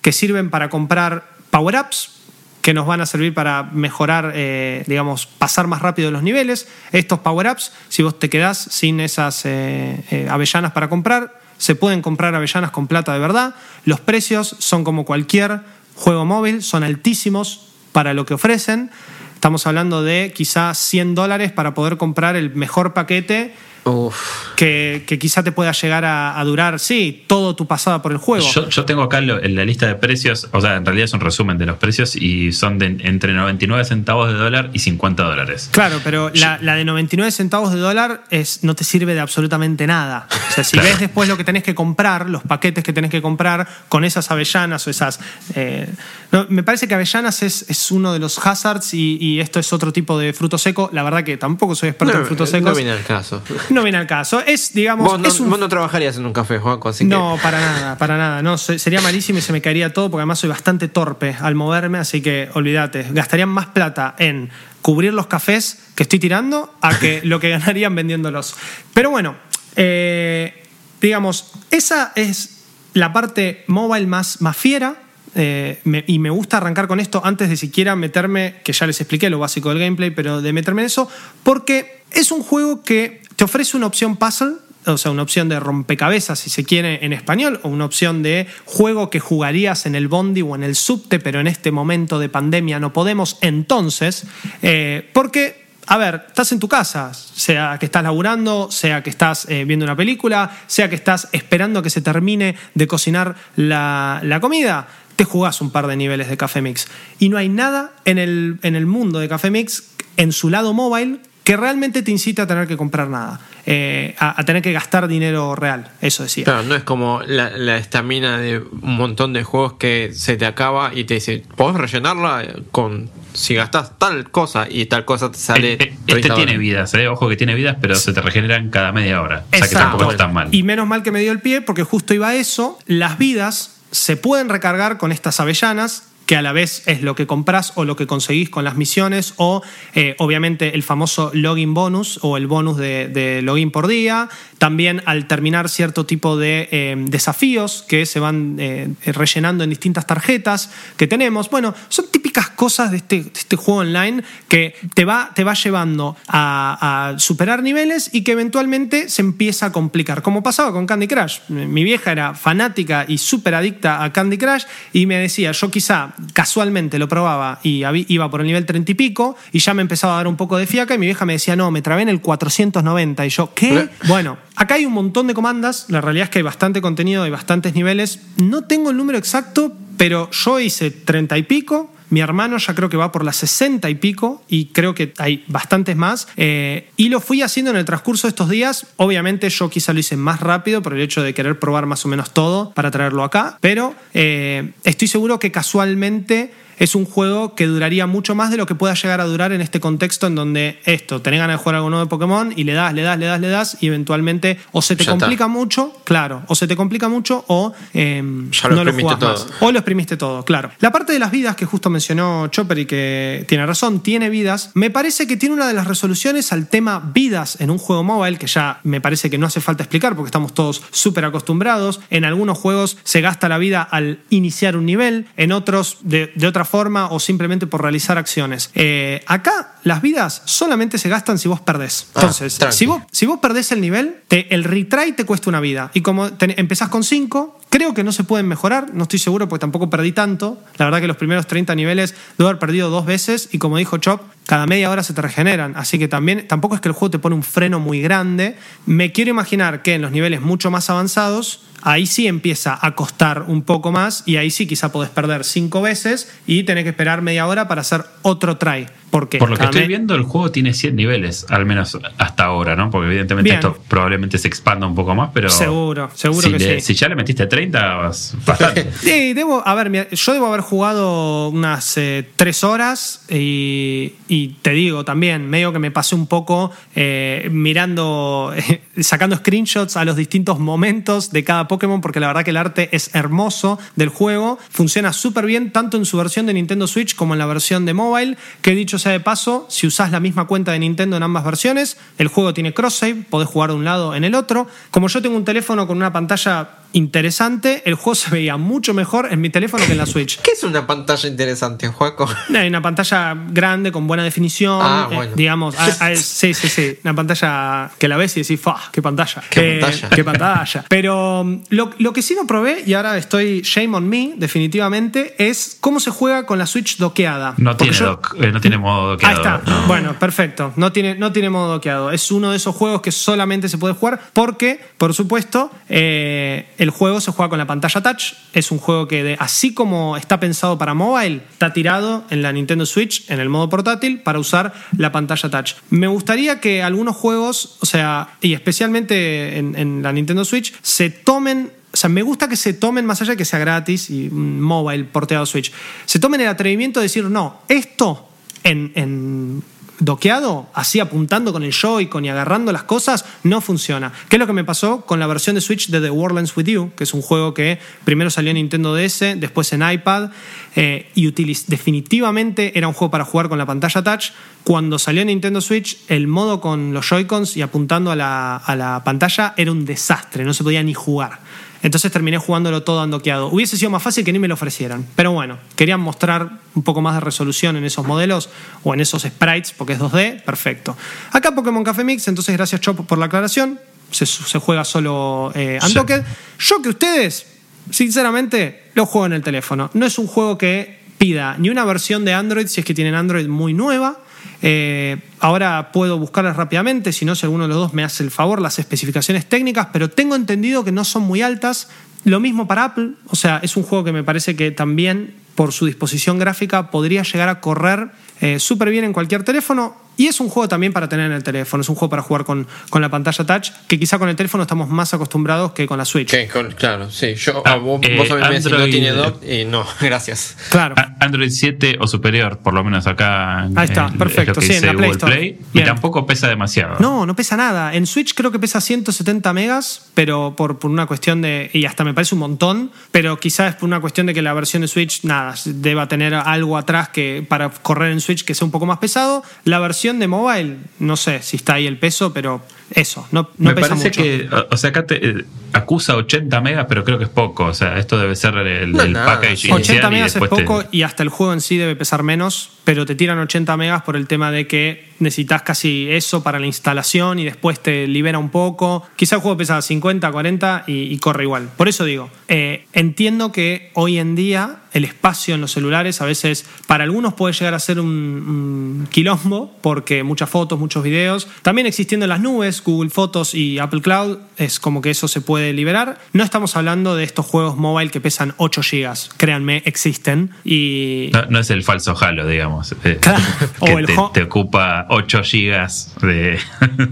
que sirven para comprar power-ups, que nos van a servir para mejorar, eh, digamos, pasar más rápido los niveles. Estos power-ups, si vos te quedás sin esas eh, eh, avellanas para comprar, se pueden comprar avellanas con plata de verdad. Los precios son como cualquier juego móvil, son altísimos para lo que ofrecen. Estamos hablando de quizás 100 dólares para poder comprar el mejor paquete Uf. que, que quizá te pueda llegar a, a durar, sí, todo tu pasada por el juego. Yo, yo tengo acá lo- en la lista de precios, o sea, en realidad es un resumen de los precios y son de entre 99 centavos de dólar y 50 dólares. Claro, pero la, la de 99 centavos de dólar es, no te sirve de absolutamente nada. O sea, si Claro. ves después lo que tenés que comprar, los paquetes que tenés que comprar con esas avellanas o esas... eh, no, me parece que avellanas es, es uno de los hazards y, y esto es otro tipo de fruto seco. La verdad que tampoco soy experto No, en frutos no secos. viene al caso. No viene al caso. Es, digamos... Vos no, es un vos no trabajarías en un café, Juanco, así no, para nada, para nada. No, se- sería malísimo y se me caería todo porque además soy bastante torpe al moverme, así que olvídate. Gastarían más plata en cubrir los cafés que estoy tirando a que <laughs> lo que ganarían vendiéndolos. Pero bueno, eh, digamos, esa es la parte mobile más, más fiera. Eh, y me gusta arrancar con esto antes de siquiera meterme, que ya les expliqué lo básico del gameplay, pero de meterme en eso, porque es un juego que te ofrece una opción puzzle o sea, una opción de rompecabezas, si se quiere, en español, o una opción de juego que jugarías en el bondi o en el subte, pero en este momento de pandemia no podemos, entonces, eh, porque, a ver, estás en tu casa, sea que estás laburando, sea que estás eh, viendo una película, sea que estás esperando que se termine de cocinar la, la comida, te jugás un par de niveles de Café Mix. Y no hay nada en el, en el mundo de Café Mix, en su lado mobile, que realmente te incite a tener que comprar nada, eh, a, a tener que gastar dinero real, eso decía. Claro, no es como la estamina de un montón de juegos que se te acaba y te dice, podés rellenarla con si gastas tal cosa y tal cosa te sale. Eh, eh, 30 Este tiene vidas, eh, ojo que tiene vidas, pero se te regeneran cada media hora. O sea que Exacto. tampoco es tan mal. Y menos mal que me dio el pie porque justo iba a eso. Las vidas se pueden recargar con estas avellanas que a la vez es lo que compras o lo que conseguís con las misiones o eh, obviamente el famoso login bonus o el bonus de, login por día. También al terminar cierto tipo de eh, desafíos que se van eh, rellenando en distintas tarjetas que tenemos. Bueno, son típicas cosas de este, de este juego online que te va, te va llevando a, a superar niveles y que eventualmente se empieza a complicar. Como pasaba con Candy Crush. Mi vieja era fanática y súper adicta a Candy Crush y me decía, yo quizá casualmente lo probaba y iba por el nivel 30 y pico y ya me empezaba a dar un poco de fiaca y mi vieja me decía, no, me trabé en el 490 y yo, ¿qué? Bueno, acá hay un montón de comandas, la realidad es que hay bastante contenido, hay bastantes niveles, no tengo el número exacto, pero yo hice 30 y pico, mi hermano ya creo que va por las 60 y pico y creo que hay bastantes más. eh, y lo fui haciendo en el transcurso de estos días. Obviamente yo quizá lo hice más rápido por el hecho de querer probar más o menos todo para traerlo acá. Pero eh, estoy seguro que casualmente es un juego que duraría mucho más de lo que pueda llegar a durar en este contexto en donde esto, tenés ganas de jugar algo nuevo de Pokémon y le das, le das, le das, le das y eventualmente o se te Ya está. complica mucho, claro, o se te complica mucho o eh, Ya lo no lo jugás todo. más. O lo exprimiste todo, claro. La parte de las vidas que justo mencionó Chopper y que tiene razón, tiene vidas, me parece que tiene una de las resoluciones al tema vidas en un juego móvil, que ya me parece que no hace falta explicar porque estamos todos súper acostumbrados. En algunos juegos se gasta la vida al iniciar un nivel, en otros de, de otra forma o simplemente por realizar acciones. Eh, acá las vidas solamente se gastan si vos perdés. Ah, Entonces, tranqui. si vos si vos perdés el nivel, te- el retry te cuesta una vida. Y como te- empezás con 5, creo que no se pueden mejorar, no estoy seguro porque tampoco perdí tanto. La verdad que los primeros 30 niveles debo haber perdido dos veces y como dijo Chop, cada media hora se te regeneran. Así que también tampoco es que el juego te pone un freno muy grande. Me quiero imaginar que en los niveles mucho más avanzados, ahí sí empieza a costar un poco más y ahí sí quizá podés perder 5 veces y tenés que esperar media hora para hacer otro try. Porque Por lo que estoy viendo, el juego tiene 100 niveles, al menos hasta ahora, ¿no? Porque evidentemente Bien. esto probablemente se expanda un poco más, pero. Seguro, seguro si que le- sí. Si ya le metiste 30, vas bastante. <laughs> Sí, debo, a ver, yo debo haber jugado unas eh, tres horas y, y te digo también, medio que me pasé un poco eh, mirando, <laughs> sacando screenshots a los distintos momentos de cada Pokémon, porque la verdad que el arte es hermoso del juego, funciona súper bien, tanto en su versión de Nintendo Switch como en la versión de mobile, que dicho sea de paso, si usás la misma cuenta de Nintendo en ambas versiones, el juego tiene cross-save, podés jugar de un lado en el otro. Como yo tengo un teléfono con una pantalla interesante. El juego se veía mucho mejor en mi teléfono que en la Switch. ¿Qué es una pantalla interesante, Juaco? Hay una pantalla grande con buena definición. Ah, eh, bueno. digamos, <laughs> sí, sí, sí. Una pantalla que la ves y decís, ¡fa! ¡Qué pantalla! ¿Qué Eh, pantalla? ¡Qué pantalla! Pero um, lo, lo que sí no probé, y ahora estoy shame on me, definitivamente, es cómo se juega con la Switch doqueada. No Porque tiene, yo- doc- eh, no tiene modo Ahí doqueado. está. No. Bueno, perfecto. No tiene, no tiene modo doqueado. Es uno de esos juegos que solamente se puede jugar porque, por supuesto, eh, el juego se juega con la pantalla touch. Es un juego que, así como está pensado para mobile, está tirado en la Nintendo Switch, en el modo portátil, para usar la pantalla touch. Me gustaría que algunos juegos, o sea, y especialmente en, la Nintendo Switch, se tomen o sea, me gusta que se tomen, más allá de que sea gratis y mobile porteado Switch, se tomen el atrevimiento de decir, no, esto en, en doqueado, así apuntando con el Joy-Con y agarrando las cosas, no funciona. ¿Qué es lo que me pasó con la versión de Switch de The World With You? Que es un juego que primero salió en Nintendo DS, después en iPad, eh, y utiliz- definitivamente era un juego para jugar con la pantalla touch. Cuando salió en Nintendo Switch, el modo con los Joy-Cons y apuntando a la, a la pantalla era un desastre, no se podía ni jugar. Entonces terminé jugándolo todo andoqueado. Hubiese sido más fácil que ni me lo ofrecieran. Pero bueno, querían mostrar un poco más de resolución en esos modelos o en esos sprites, porque es 2D, perfecto. Acá Pokémon Café Mix, entonces gracias Chop por la aclaración. Se, se juega solo eh, undocked. Yo que ustedes, sinceramente, lo juego en el teléfono. No es un juego que pida ni una versión de Android, si es que tienen Android muy nueva. Eh, ahora puedo buscarlas rápidamente, si no, si alguno de los dos me hace el favor, las especificaciones técnicas, pero tengo entendido que no son muy altas. Lo mismo para Apple, o sea, es un juego que me parece que también por su disposición gráfica podría llegar a correr eh, súper bien en cualquier teléfono. Y es un juego también para tener en el teléfono, es un juego para jugar con, con la pantalla touch, que quizá con el teléfono estamos más acostumbrados que con la Switch. Que con- claro, sí. Yo, Ah, a vos, eh, vos a mí me decís, no Android- tiene dock y no, <laughs> gracias. Claro. A- Android 7 o superior, por lo menos acá. en- Ahí está, perfecto, sí, en la Play Store. Play, y tampoco pesa demasiado. No, no pesa nada. En Switch creo que pesa 170 megas, pero por, por una cuestión de. Y hasta me parece un montón, pero quizás es por una cuestión de que la versión de Switch, nada, deba tener algo atrás que para correr en Switch que sea un poco más pesado. La versión de mobile, no sé si está ahí el peso, pero eso, no, no Me pesa parece mucho. que, o- sea, acá te eh, acusa 80 megas, pero creo que es poco. O sea, esto debe ser el, No, el package sí. inicial 80 y megas es te- poco y hasta el juego en sí debe pesar menos, pero te tiran 80 megas por el tema de que necesitas casi eso para la instalación y después te libera un poco. Quizá el juego pesa 50, 40 y, y corre igual. Por eso digo, eh, entiendo que hoy en día el espacio en los celulares a veces para algunos puede llegar a ser un, un quilombo porque muchas fotos, muchos videos. También existiendo en las nubes, Google Fotos y Apple Cloud, es como que eso se puede liberar. No estamos hablando de estos juegos mobile que pesan 8 GB. Créanme, existen. Y No, no es el falso Halo, digamos. eh, Claro. <laughs> O que el te, te ocupa 8 gigas de. <laughs>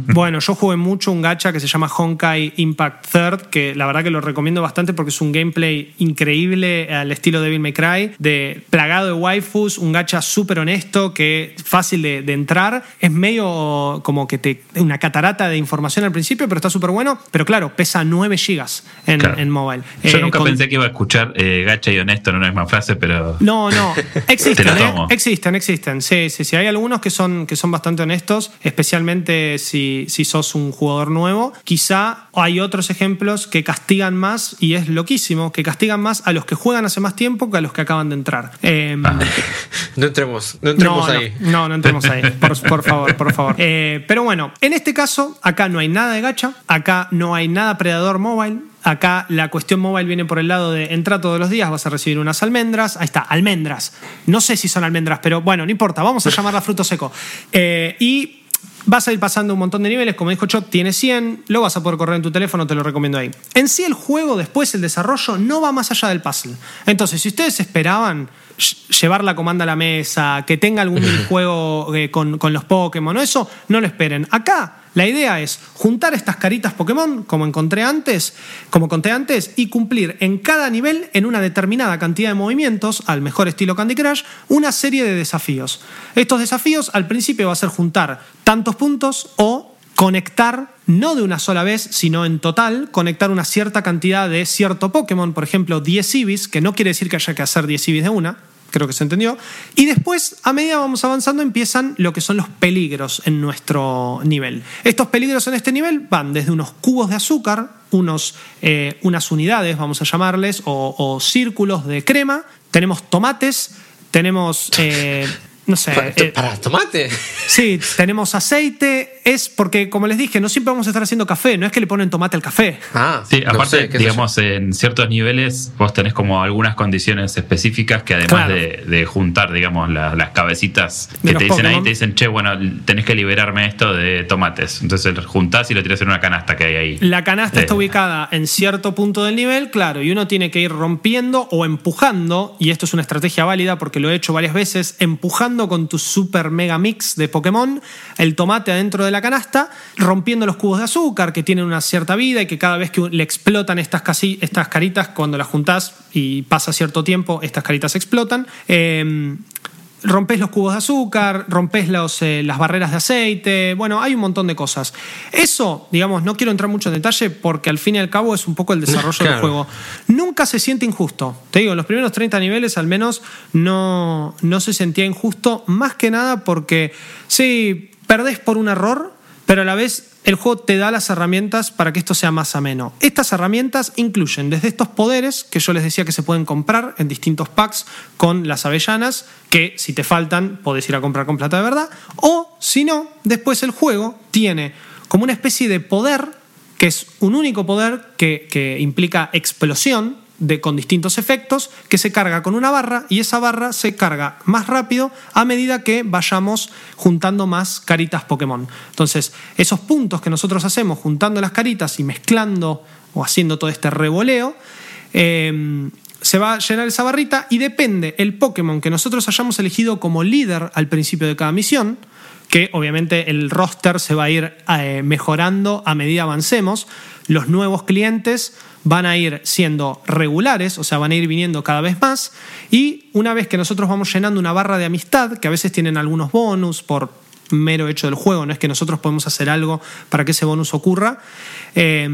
Bueno, yo jugué mucho un gacha que se llama Honkai Impact Third, que la verdad que lo recomiendo bastante porque es un gameplay increíble al estilo Devil May Cry, de plagado de waifus, un gacha súper honesto, que fácil de, de entrar. Es medio como que te una catarata de información al principio, pero está súper bueno. Pero claro, pesa 9 gigas en, Claro. en mobile. Yo Eh, nunca con- pensé que iba a escuchar eh, gacha y honesto en una misma frase, pero. No, no, <laughs> existen, ¿eh? existen, existen. Sí, sí, sí. Hay algunos que son, que son bastante honestos, especialmente si, si sos un jugador nuevo. Quizá hay otros ejemplos que castigan más, y es loquísimo, que castigan más a los que juegan hace más tiempo a los que acaban de entrar. Eh, Ah. <laughs> No entremos, no entremos no, ahí. No, no, no entremos ahí. <laughs> Por, por favor, por favor. Eh, pero bueno, en este caso, acá no hay nada de gacha, acá no hay nada predador mobile. Acá la cuestión mobile viene por el lado de entra todos los días, vas a recibir unas almendras. Ahí está, almendras. No sé si son almendras, pero bueno, no importa, vamos a llamarla fruto seco. Eh, y Vas a ir pasando un montón de niveles, como dijo Chop, tiene 100, lo vas a poder correr en tu teléfono, te lo recomiendo ahí. En sí el juego, después el desarrollo, no va más allá del puzzle. Entonces, si ustedes esperaban ll- llevar la comanda a la mesa, que tenga algún <laughs> minijuego eh, con, con los Pokémon o eso, no lo esperen. Acá la idea es juntar estas caritas Pokémon, como encontré antes, como conté antes, y cumplir en cada nivel, en una determinada cantidad de movimientos, al mejor estilo Candy Crush, una serie de desafíos. Estos desafíos al principio va a ser juntar tantos puntos o conectar, no de una sola vez, sino en total, conectar una cierta cantidad de cierto Pokémon, por ejemplo, 10 Eevees, que no quiere decir que haya que hacer 10 Eevees de una, creo que se entendió. Y después, a medida vamos avanzando, empiezan lo que son los peligros en nuestro nivel. Estos peligros en este nivel van desde unos cubos de azúcar, unos, eh, unas unidades, vamos a llamarles, o, círculos de crema, tenemos tomates, tenemos... eh, <laughs> no sé. Para, eh, para tomate. Sí, tenemos aceite. Es porque, como les dije, no siempre vamos a estar haciendo café. No es que le ponen tomate al café. Ah, Sí, aparte, sé, digamos, en ciertos niveles vos tenés como algunas condiciones específicas que además Claro. de, de juntar, digamos, la- las cabecitas que te dicen ahí, te dicen, che, bueno, tenés que liberarme esto de tomates. Entonces juntás y lo tirás en una canasta que hay ahí. La canasta Eh, está ubicada en cierto punto del nivel, claro, y uno tiene que ir rompiendo o empujando, y esto es una estrategia válida porque lo he hecho varias veces, empujando con tu super mega mix de Pokémon el tomate adentro de la canasta, rompiendo los cubos de azúcar que tienen una cierta vida y que cada vez que le explotan estas, casi, estas caritas, cuando las juntás y pasa cierto tiempo, estas caritas explotan. Eh, rompes los cubos de azúcar, rompes los, eh, las barreras de aceite, bueno, hay un montón de cosas. Eso, digamos, no quiero entrar mucho en detalle porque al fin y al cabo es un poco el <laughs> desarrollo del juego. Nunca se siente injusto. Te digo, en los primeros 30 niveles al menos no, no se sentía injusto, más que nada porque, sí, perdés por un error, pero a la vez el juego te da las herramientas para que esto sea más ameno. Estas herramientas incluyen desde estos poderes que yo les decía que se pueden comprar en distintos packs con las avellanas, que si te faltan podés ir a comprar con plata de verdad, o si no, después el juego tiene como una especie de poder, que es un único poder que, que implica explosión, de, con distintos efectos que se carga con una barra y esa barra se carga más rápido a medida que vayamos juntando más caritas Pokémon. Entonces, esos puntos que nosotros hacemos juntando las caritas y mezclando o haciendo todo este revoleo, eh, se va a llenar esa barrita y depende el Pokémon que nosotros hayamos elegido como líder al principio de cada misión, que obviamente el roster se va a ir eh, mejorando a medida avancemos. Los nuevos clientes van a ir siendo regulares, o sea, van a ir viniendo cada vez más. Y una vez que nosotros vamos llenando una barra de amistad, que a veces tienen algunos bonus por mero hecho del juego, no es que nosotros podemos hacer algo para que ese bonus ocurra, eh,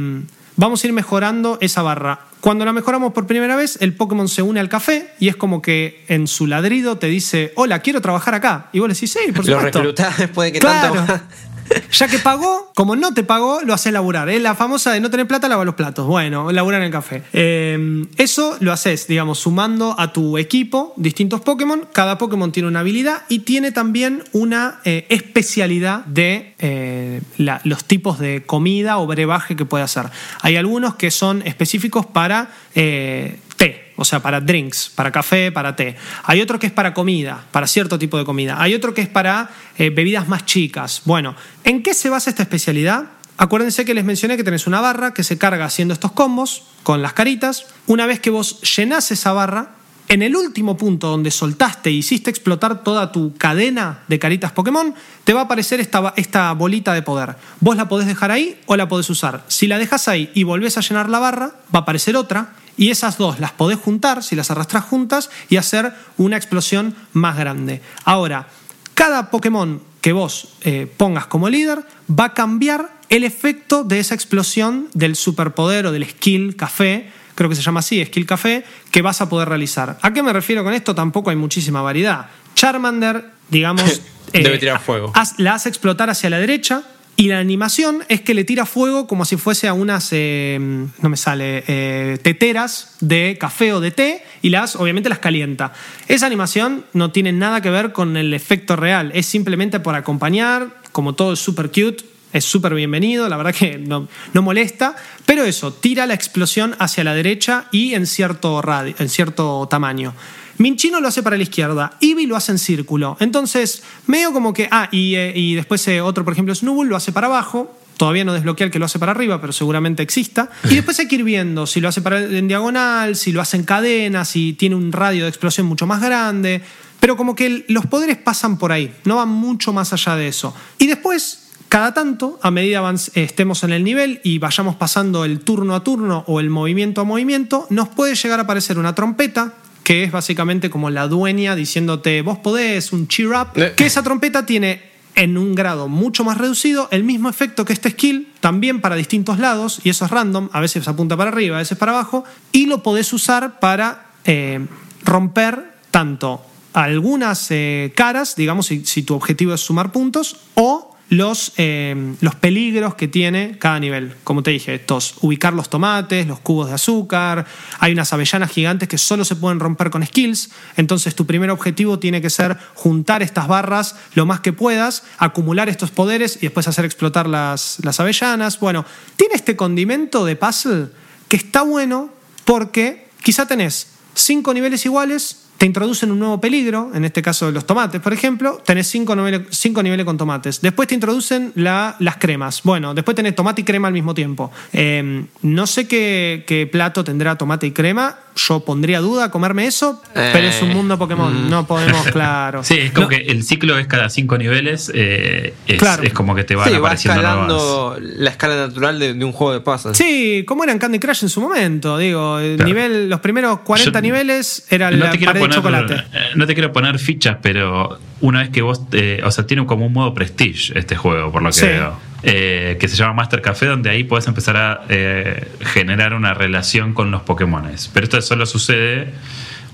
vamos a ir mejorando esa barra. Cuando la mejoramos por primera vez, el Pokémon se une al café y es como que en su ladrido te dice, hola, quiero trabajar acá. Y vos le decís, sí, por Lo supuesto. reclutás después de que Claro. tanto. <laughs> Ya que pagó, como no te pagó, lo haces laburar. Es la famosa de no tener plata, lava los platos. Bueno, laburar en el café. Eh, eso lo haces, digamos, sumando a tu equipo distintos Pokémon. Cada Pokémon tiene una habilidad y tiene también una eh, especialidad de eh, los tipos de comida o brebaje que puede hacer. Hay algunos que son específicos para té, o sea, para drinks, para café, para té. Hay otro que es para comida, para cierto tipo de comida. Hay otro que es para eh, bebidas más chicas. Bueno, ¿en qué se basa esta especialidad? Acuérdense que les mencioné que tenés una barra que se carga haciendo estos combos con las caritas. Una vez que vos llenás esa barra, en el último punto donde soltaste e hiciste explotar toda tu cadena de caritas Pokémon, te va a aparecer esta, bolita de poder. Vos la podés dejar ahí o la podés usar. Si la dejas ahí y volvés a llenar la barra, va a aparecer otra. Y esas dos las podés juntar, si las arrastras juntas, y hacer una explosión más grande. Ahora, cada Pokémon que vos eh, pongas como líder va a cambiar el efecto de esa explosión del superpoder o del skill café, creo que se llama así, skill café, que vas a poder realizar. ¿A qué me refiero con esto? Tampoco hay muchísima variedad. Charmander, digamos... <laughs> eh, Debe tirar fuego. la hace explotar hacia la derecha y la animación es que le tira fuego como si fuese a unas, eh, no me sale, eh, teteras de café o de té y las, obviamente las calienta. Esa animación no tiene nada que ver con el efecto real, es simplemente por acompañar, como todo es súper cute, es súper bienvenido, la verdad que no, no molesta, pero eso, tira la explosión hacia la derecha y en cierto, radio, en cierto tamaño. Minchino lo hace para la izquierda, Eevee lo hace en círculo. Entonces, medio como que. Ah, y, eh, y después eh, otro, por ejemplo, Snubbull lo hace para abajo. Todavía no desbloquea el que lo hace para arriba, pero seguramente exista. Y después hay que ir viendo si lo hace para, en diagonal, si lo hace en cadena, si tiene un radio de explosión mucho más grande. Pero como que los poderes pasan por ahí, no van mucho más allá de eso. Y después, cada tanto, a medida avanz- eh, estemos en el nivel y vayamos pasando el turno a turno o el movimiento a movimiento, nos puede llegar a aparecer una trompeta que es básicamente como la dueña diciéndote vos podés, un cheer up, Eh. que esa trompeta tiene en un grado mucho más reducido el mismo efecto que este skill, también para distintos lados, y eso es random, a veces apunta para arriba, a veces para abajo, y lo podés usar para eh, romper tanto algunas eh, caras, digamos, si, si tu objetivo es sumar puntos, o los, eh, los peligros que tiene cada nivel. Como te dije, estos, ubicar los tomates, los cubos de azúcar, hay unas avellanas gigantes que solo se pueden romper con skills, entonces tu primer objetivo tiene que ser juntar estas barras lo más que puedas, acumular estos poderes y después hacer explotar las, las avellanas. Bueno, tiene este condimento de puzzle que está bueno porque quizá tenés cinco niveles iguales, te introducen un nuevo peligro, en este caso de los tomates, por ejemplo, tenés cinco niveles, cinco niveles con tomates. Después te introducen la- las cremas. Bueno, después tenés tomate y crema al mismo tiempo. Eh, no sé qué, qué plato tendrá tomate y crema. Yo pondría duda comerme eso, pero es un Eh, mundo Pokémon. No podemos, <laughs> claro. Sí, es como No, que el ciclo es cada cinco niveles. eh, es, Claro. es como que te van Sí, va apareciendo nuevas. escalando la escala natural de, de un juego de puzzles. Sí, como era en Candy Crush en su momento. Digo, el Claro. nivel, los primeros 40 Yo- niveles era No la te, quiero pared de poner, chocolate. eh, no te quiero poner fichas, pero una vez que vos. eh, o sea, tiene como un modo prestige este juego, por lo que Sí. veo. eh, que se llama Master Café, donde ahí podés empezar a eh, generar una relación con los Pokémones. Pero esto solo sucede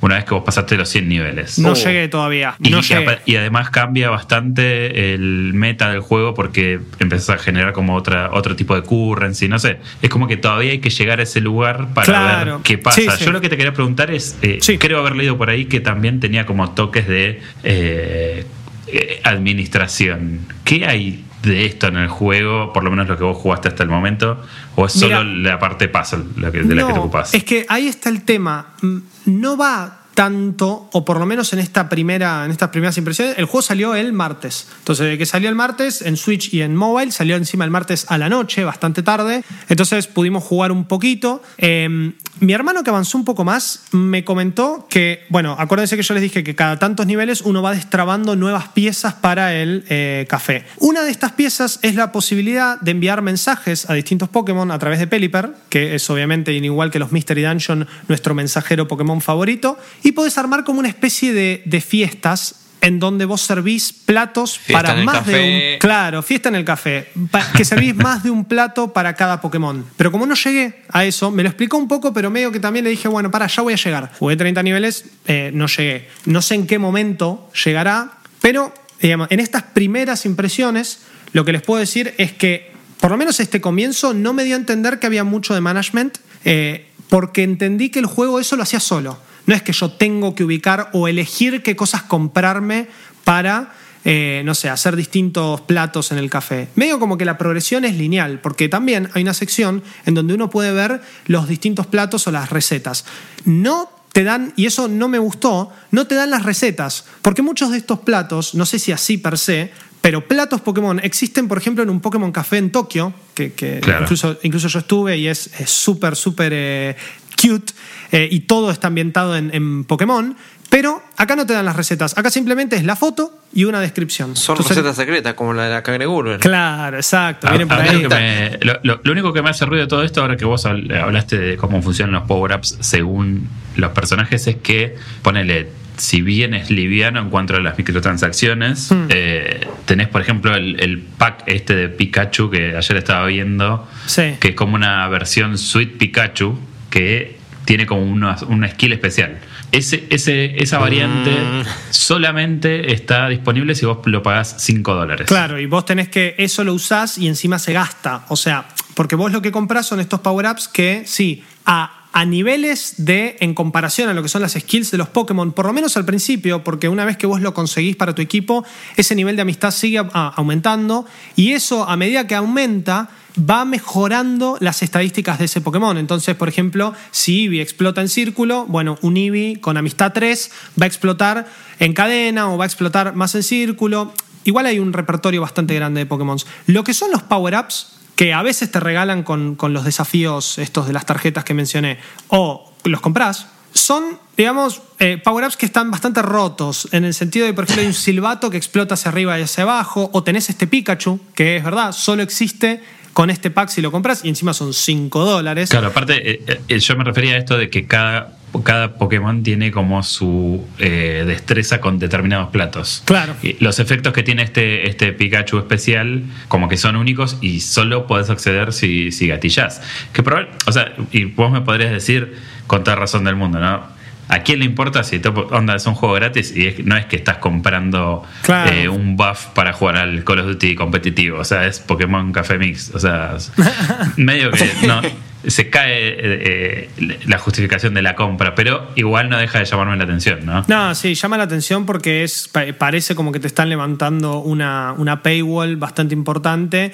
una vez que vos pasaste los 100 niveles. No Oh. llegué todavía. Y, no y llegué. apa- y además cambia bastante el meta del juego porque empezás a generar como otra, otro tipo de currency, no sé. Es como que todavía hay que llegar a ese lugar para Claro. ver qué pasa. Sí, sí. Yo lo que te quería preguntar es, eh, Sí. creo haber leído por ahí que también tenía como toques de eh, eh, administración. ¿Qué hay de esto en el juego, por lo menos lo que vos jugaste hasta el momento? ¿O es solo Mira. la parte puzzle la que- de la que te ocupás? Es que ahí está el tema. Mm, No va tanto, o por lo menos en esta primera, en estas primeras impresiones, el juego salió el martes. Entonces, que salió el martes en Switch y en mobile, salió encima el martes a la noche, bastante tarde. Entonces pudimos jugar un poquito. Eh, mi hermano que avanzó un poco más me comentó que, bueno, acuérdense que yo les dije que cada tantos niveles uno va destrabando nuevas piezas para el eh, café. Una de estas piezas es la posibilidad de enviar mensajes a distintos Pokémon a través de Pelipper, que es obviamente igual que los Mystery Dungeon, nuestro mensajero Pokémon favorito, podés armar como una especie de, de fiestas en donde vos servís platos Fiesta para más de café. un Claro, fiesta en el café. Que servís <laughs> más de un plato para cada Pokémon. Pero como no llegué a eso, me lo explicó un poco, pero medio que también le dije, bueno, para, ya voy a llegar. Jugué 30 niveles, eh, no llegué. No sé en qué momento llegará, pero digamos, en estas primeras impresiones, lo que les puedo decir es que, por lo menos este comienzo, no me dio a entender que había mucho de management, eh, porque entendí que el juego eso lo hacía solo. No es que yo tengo que ubicar o elegir qué cosas comprarme para, eh, no sé, hacer distintos platos en el café. Medio como que la progresión es lineal, porque también hay una sección en donde uno puede ver los distintos platos o las recetas. No te dan, y eso no me gustó, no te dan las recetas, porque muchos de estos platos, no sé si así per se, pero platos Pokémon existen, por ejemplo, en un Pokémon Café en Tokio, que, que Claro. incluso, incluso yo estuve y es es súper, súper eh, cute, eh, y todo está ambientado en, en Pokémon, pero acá no te dan las recetas, acá simplemente es la foto y una descripción. Son Entonces- recetas secretas, como la de la Cangreburger. Claro, exacto, A- a ahí. lo, que me- lo- lo- lo único que me hace ruido de todo esto, ahora que vos habl- hablaste de cómo funcionan los power-ups según los personajes, es que, ponele, si bien es liviano en cuanto a las microtransacciones, Hmm. eh, tenés, por ejemplo, el, el pack este de Pikachu que ayer estaba viendo, Sí. que es como una versión Sweet Pikachu que tiene como una, una skill especial. Ese, ese, esa variante Mm. solamente está disponible si vos lo pagás 5 dólares. Claro, y vos tenés que eso lo usás y encima se gasta. O sea, porque vos lo que comprás son estos power-ups que, sí, a, a niveles de, en comparación a lo que son las skills de los Pokémon, por lo menos al principio, porque una vez que vos lo conseguís para tu equipo, ese nivel de amistad sigue a- aumentando y eso a medida que aumenta va mejorando las estadísticas de ese Pokémon. Entonces, por ejemplo, si Eevee explota en círculo, bueno, un Eevee con amistad 3 va a explotar en cadena o va a explotar más en círculo. Igual hay un repertorio bastante grande de Pokémon. Lo que son los power-ups, que a veces te regalan con, con los desafíos estos de las tarjetas que mencioné, o los compras, son, digamos, eh, power-ups que están bastante rotos, en el sentido de, por ejemplo, hay un silbato que explota hacia arriba y hacia abajo, o tenés este Pikachu, que es verdad, solo existe con este pack si lo compras, y encima son 5 dólares. Claro, aparte, eh, eh, yo me refería a esto de que cada, cada Pokémon tiene como su eh, destreza con determinados platos. Claro. Los efectos que tiene este, este Pikachu especial, como que son únicos y solo podés acceder si, si gatillás. Que probable, o sea, y vos me podrías decir, con toda razón del mundo, ¿no? ¿a quién le importa si Onda es un juego gratis y es- no es que estás comprando Claro. eh, un buff para jugar al Call of Duty competitivo? O sea, es Pokémon Café Mix. O sea, <laughs> medio que no, se cae eh, eh, la justificación de la compra, pero igual no deja de llamarme la atención, ¿no? No, sí, llama la atención porque es, pa- parece como que te están levantando una, una paywall bastante importante.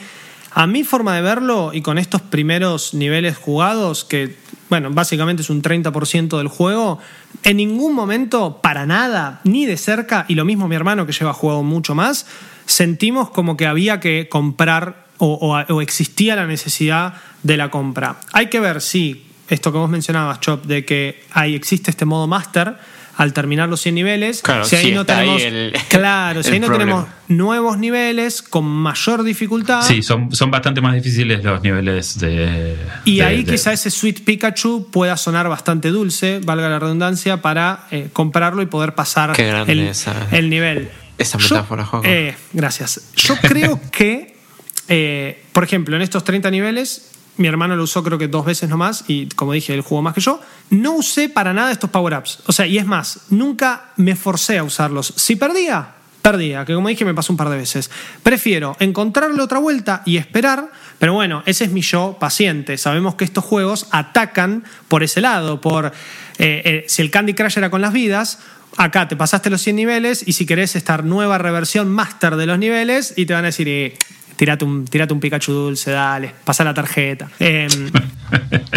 A mi forma de verlo, y con estos primeros niveles jugados, que, bueno, básicamente es un 30% del juego, en ningún momento, para nada, ni de cerca, y lo mismo mi hermano que lleva jugado mucho más, sentimos como que había que comprar o, o- o existía la necesidad de la compra. Hay que ver si esto que vos mencionabas, Chop, de que ahí existe este modo master al terminar los 100 niveles. Claro, si ahí sí, no ahí tenemos, el- <laughs> claro, si ahí no problema. tenemos nuevos niveles con mayor dificultad. Sí, son, son bastante más difíciles los niveles de. Y de- ahí de- quizá ese Sweet Pikachu pueda sonar bastante dulce, valga la redundancia, para eh, comprarlo y poder pasar el, esa- el nivel. esa Yo- metáfora, Juanjo. eh, gracias. Yo creo que, eh, por ejemplo, en estos 30 niveles, mi hermano lo usó creo que dos veces nomás y como dije, él jugó más que yo. No usé para nada estos power-ups. O sea, y es más, nunca me forcé a usarlos. Si perdía, perdía, que como dije me pasó un par de veces. Prefiero encontrarle otra vuelta y esperar, pero bueno, ese es mi yo paciente. Sabemos que estos juegos atacan por ese lado, por eh, eh, si el Candy Crush era con las vidas, acá te pasaste los 100 niveles y si querés esta nueva reversión master de los niveles y te van a decir, eh, tirate, un, tirate un Pikachu dulce, dale, pasa la tarjeta. Em, <laughs>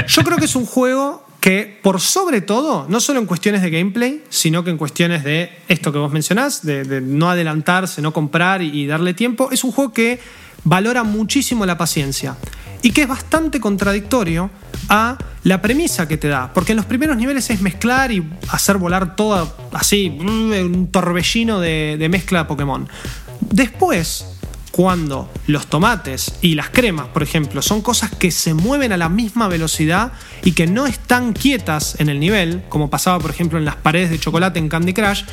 yo creo que es un juego que, por sobre todo, no solo en cuestiones de gameplay, sino que en cuestiones de esto que vos mencionás, de, de no adelantarse, no comprar y, y darle tiempo, es un juego que valora muchísimo la paciencia y que es bastante contradictorio a la premisa que te da, porque en los primeros niveles es mezclar y hacer volar todo así, un torbellino de, de mezcla de Pokémon. Después, cuando los tomates y las cremas, por ejemplo, son cosas que se mueven a la misma velocidad y que no están quietas en el nivel, como pasaba, por ejemplo, en las paredes de chocolate en Candy Crush,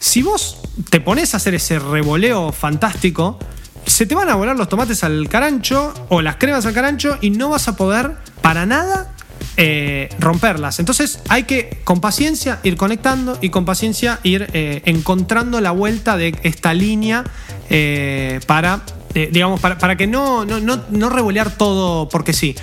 si vos te pones a hacer ese revoleo fantástico, se te van a volar los tomates al carancho o las cremas al carancho y no vas a poder para nada eh, romperlas. Entonces hay que con paciencia ir conectando y con paciencia ir eh, encontrando la vuelta de esta línea eh, para, eh, digamos, para, para que no, no, no, no revolear todo porque sí.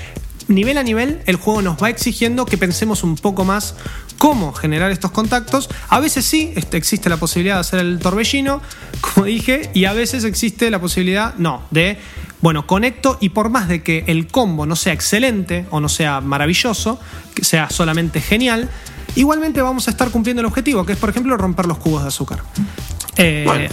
Nivel a nivel, el juego nos va exigiendo que pensemos un poco más cómo generar estos contactos. A veces sí, este, existe la posibilidad de hacer el torbellino, <laughs> como dije, y a veces existe la posibilidad, no, de, bueno, conecto y por más de que el combo no sea excelente o no sea maravilloso, que sea solamente genial, igualmente vamos a estar cumpliendo el objetivo, que es, por ejemplo, romper los cubos de azúcar. Eh, Bueno.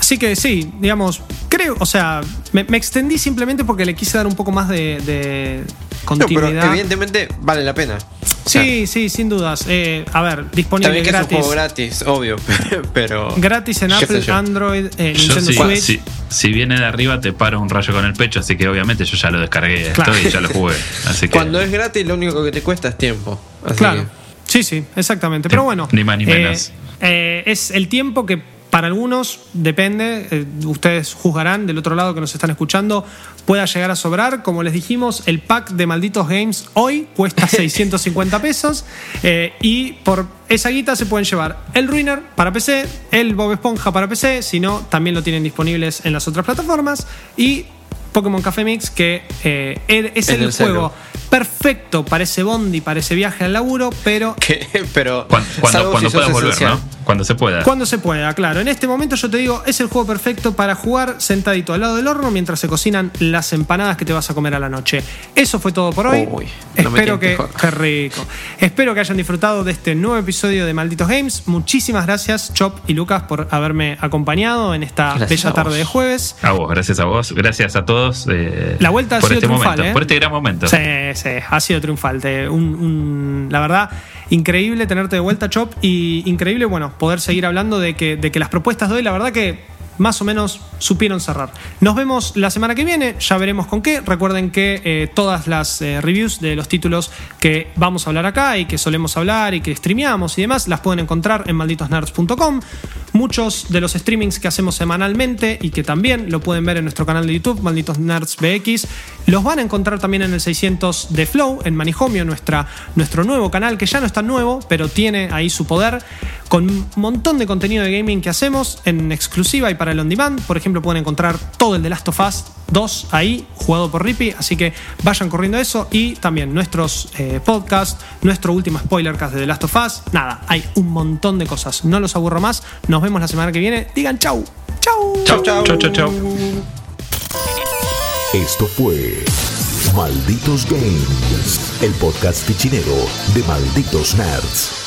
Así que sí, digamos, creo, o sea, me, me extendí simplemente porque le quise dar un poco más de, de No, pero continuidad. evidentemente vale la pena. O sea, sí, sí, sin dudas. Eh, a ver, disponible También que es un gratis. juego gratis, obvio, <laughs> pero... Gratis en Apple. Android, eh, Nintendo sí, Switch. si, si viene de arriba te paro un rayo con el pecho, así que obviamente yo ya lo descargué Claro. esto y ya lo jugué. Así que Cuando es gratis, lo único que te cuesta es tiempo. Así Claro. que- Sí, sí, exactamente. Pero bueno. Ni más ni eh, menos. eh, es el tiempo que para algunos depende, eh, ustedes juzgarán del otro lado que nos están escuchando, pueda llegar a sobrar. Como les dijimos, el pack de malditos games hoy cuesta <laughs> 650 pesos eh, y por esa guita se pueden llevar el Ruiner para PC, el Bob Esponja para PC, si no, también lo tienen disponibles en las otras plataformas y Pokémon Café Mix, que eh, es En el, juego perfecto para ese bondi, para ese viaje al laburo, pero <laughs> que- pero... cuando, cuando, salvo cuando si sos puedas volver, esencial. ¿no? Cuando se pueda. Cuando se pueda, claro. En este momento yo te digo, es el juego perfecto para jugar sentadito al lado del horno mientras se cocinan las empanadas que te vas a comer a la noche. Eso fue todo por hoy. Uy, no me Espero que. Qué rico. Espero que hayan disfrutado de este nuevo episodio de Malditos Games. Muchísimas gracias, Chop y Lucas, por haberme acompañado en esta Gracias bella tarde de jueves. A vos, gracias a vos, gracias a todos. eh, La vuelta ha por sido este triunfal, momento, ¿eh? por este gran momento. Sí, sí, ha sido triunfal. Te- un- un- la verdad, increíble tenerte de vuelta, Chop, y increíble, bueno, poder seguir hablando de que, de que las propuestas de hoy, la verdad que más o menos supieron cerrar. Nos vemos la semana que viene, ya veremos con qué. Recuerden que eh, todas las eh, reviews de los títulos que vamos a hablar acá y que solemos hablar y que streameamos y demás, las pueden encontrar en malditosnerds.com. Muchos de los streamings que hacemos semanalmente y que también lo pueden ver en nuestro canal de YouTube, Malditos Nerds BX, Los van a encontrar también en el 600 de Flow, en Manijomio, nuestra, nuestro nuevo canal, que ya no es tan nuevo, pero tiene ahí su poder, con un montón de contenido de gaming que hacemos en exclusiva y para el on demand. Por ejemplo, pueden encontrar todo el de Last of Us 2 ahí, jugado por Rippy, así que vayan corriendo eso y también nuestros eh, podcasts, nuestro último spoilercast de The Last of Us. Nada, hay un montón de cosas. No los aburro más. Nos vemos la semana que viene. Digan chau. Chau. Chau, chau, chau, chau. chau. Esto fue Malditos Games, el podcast fichinero de Malditos Nerds.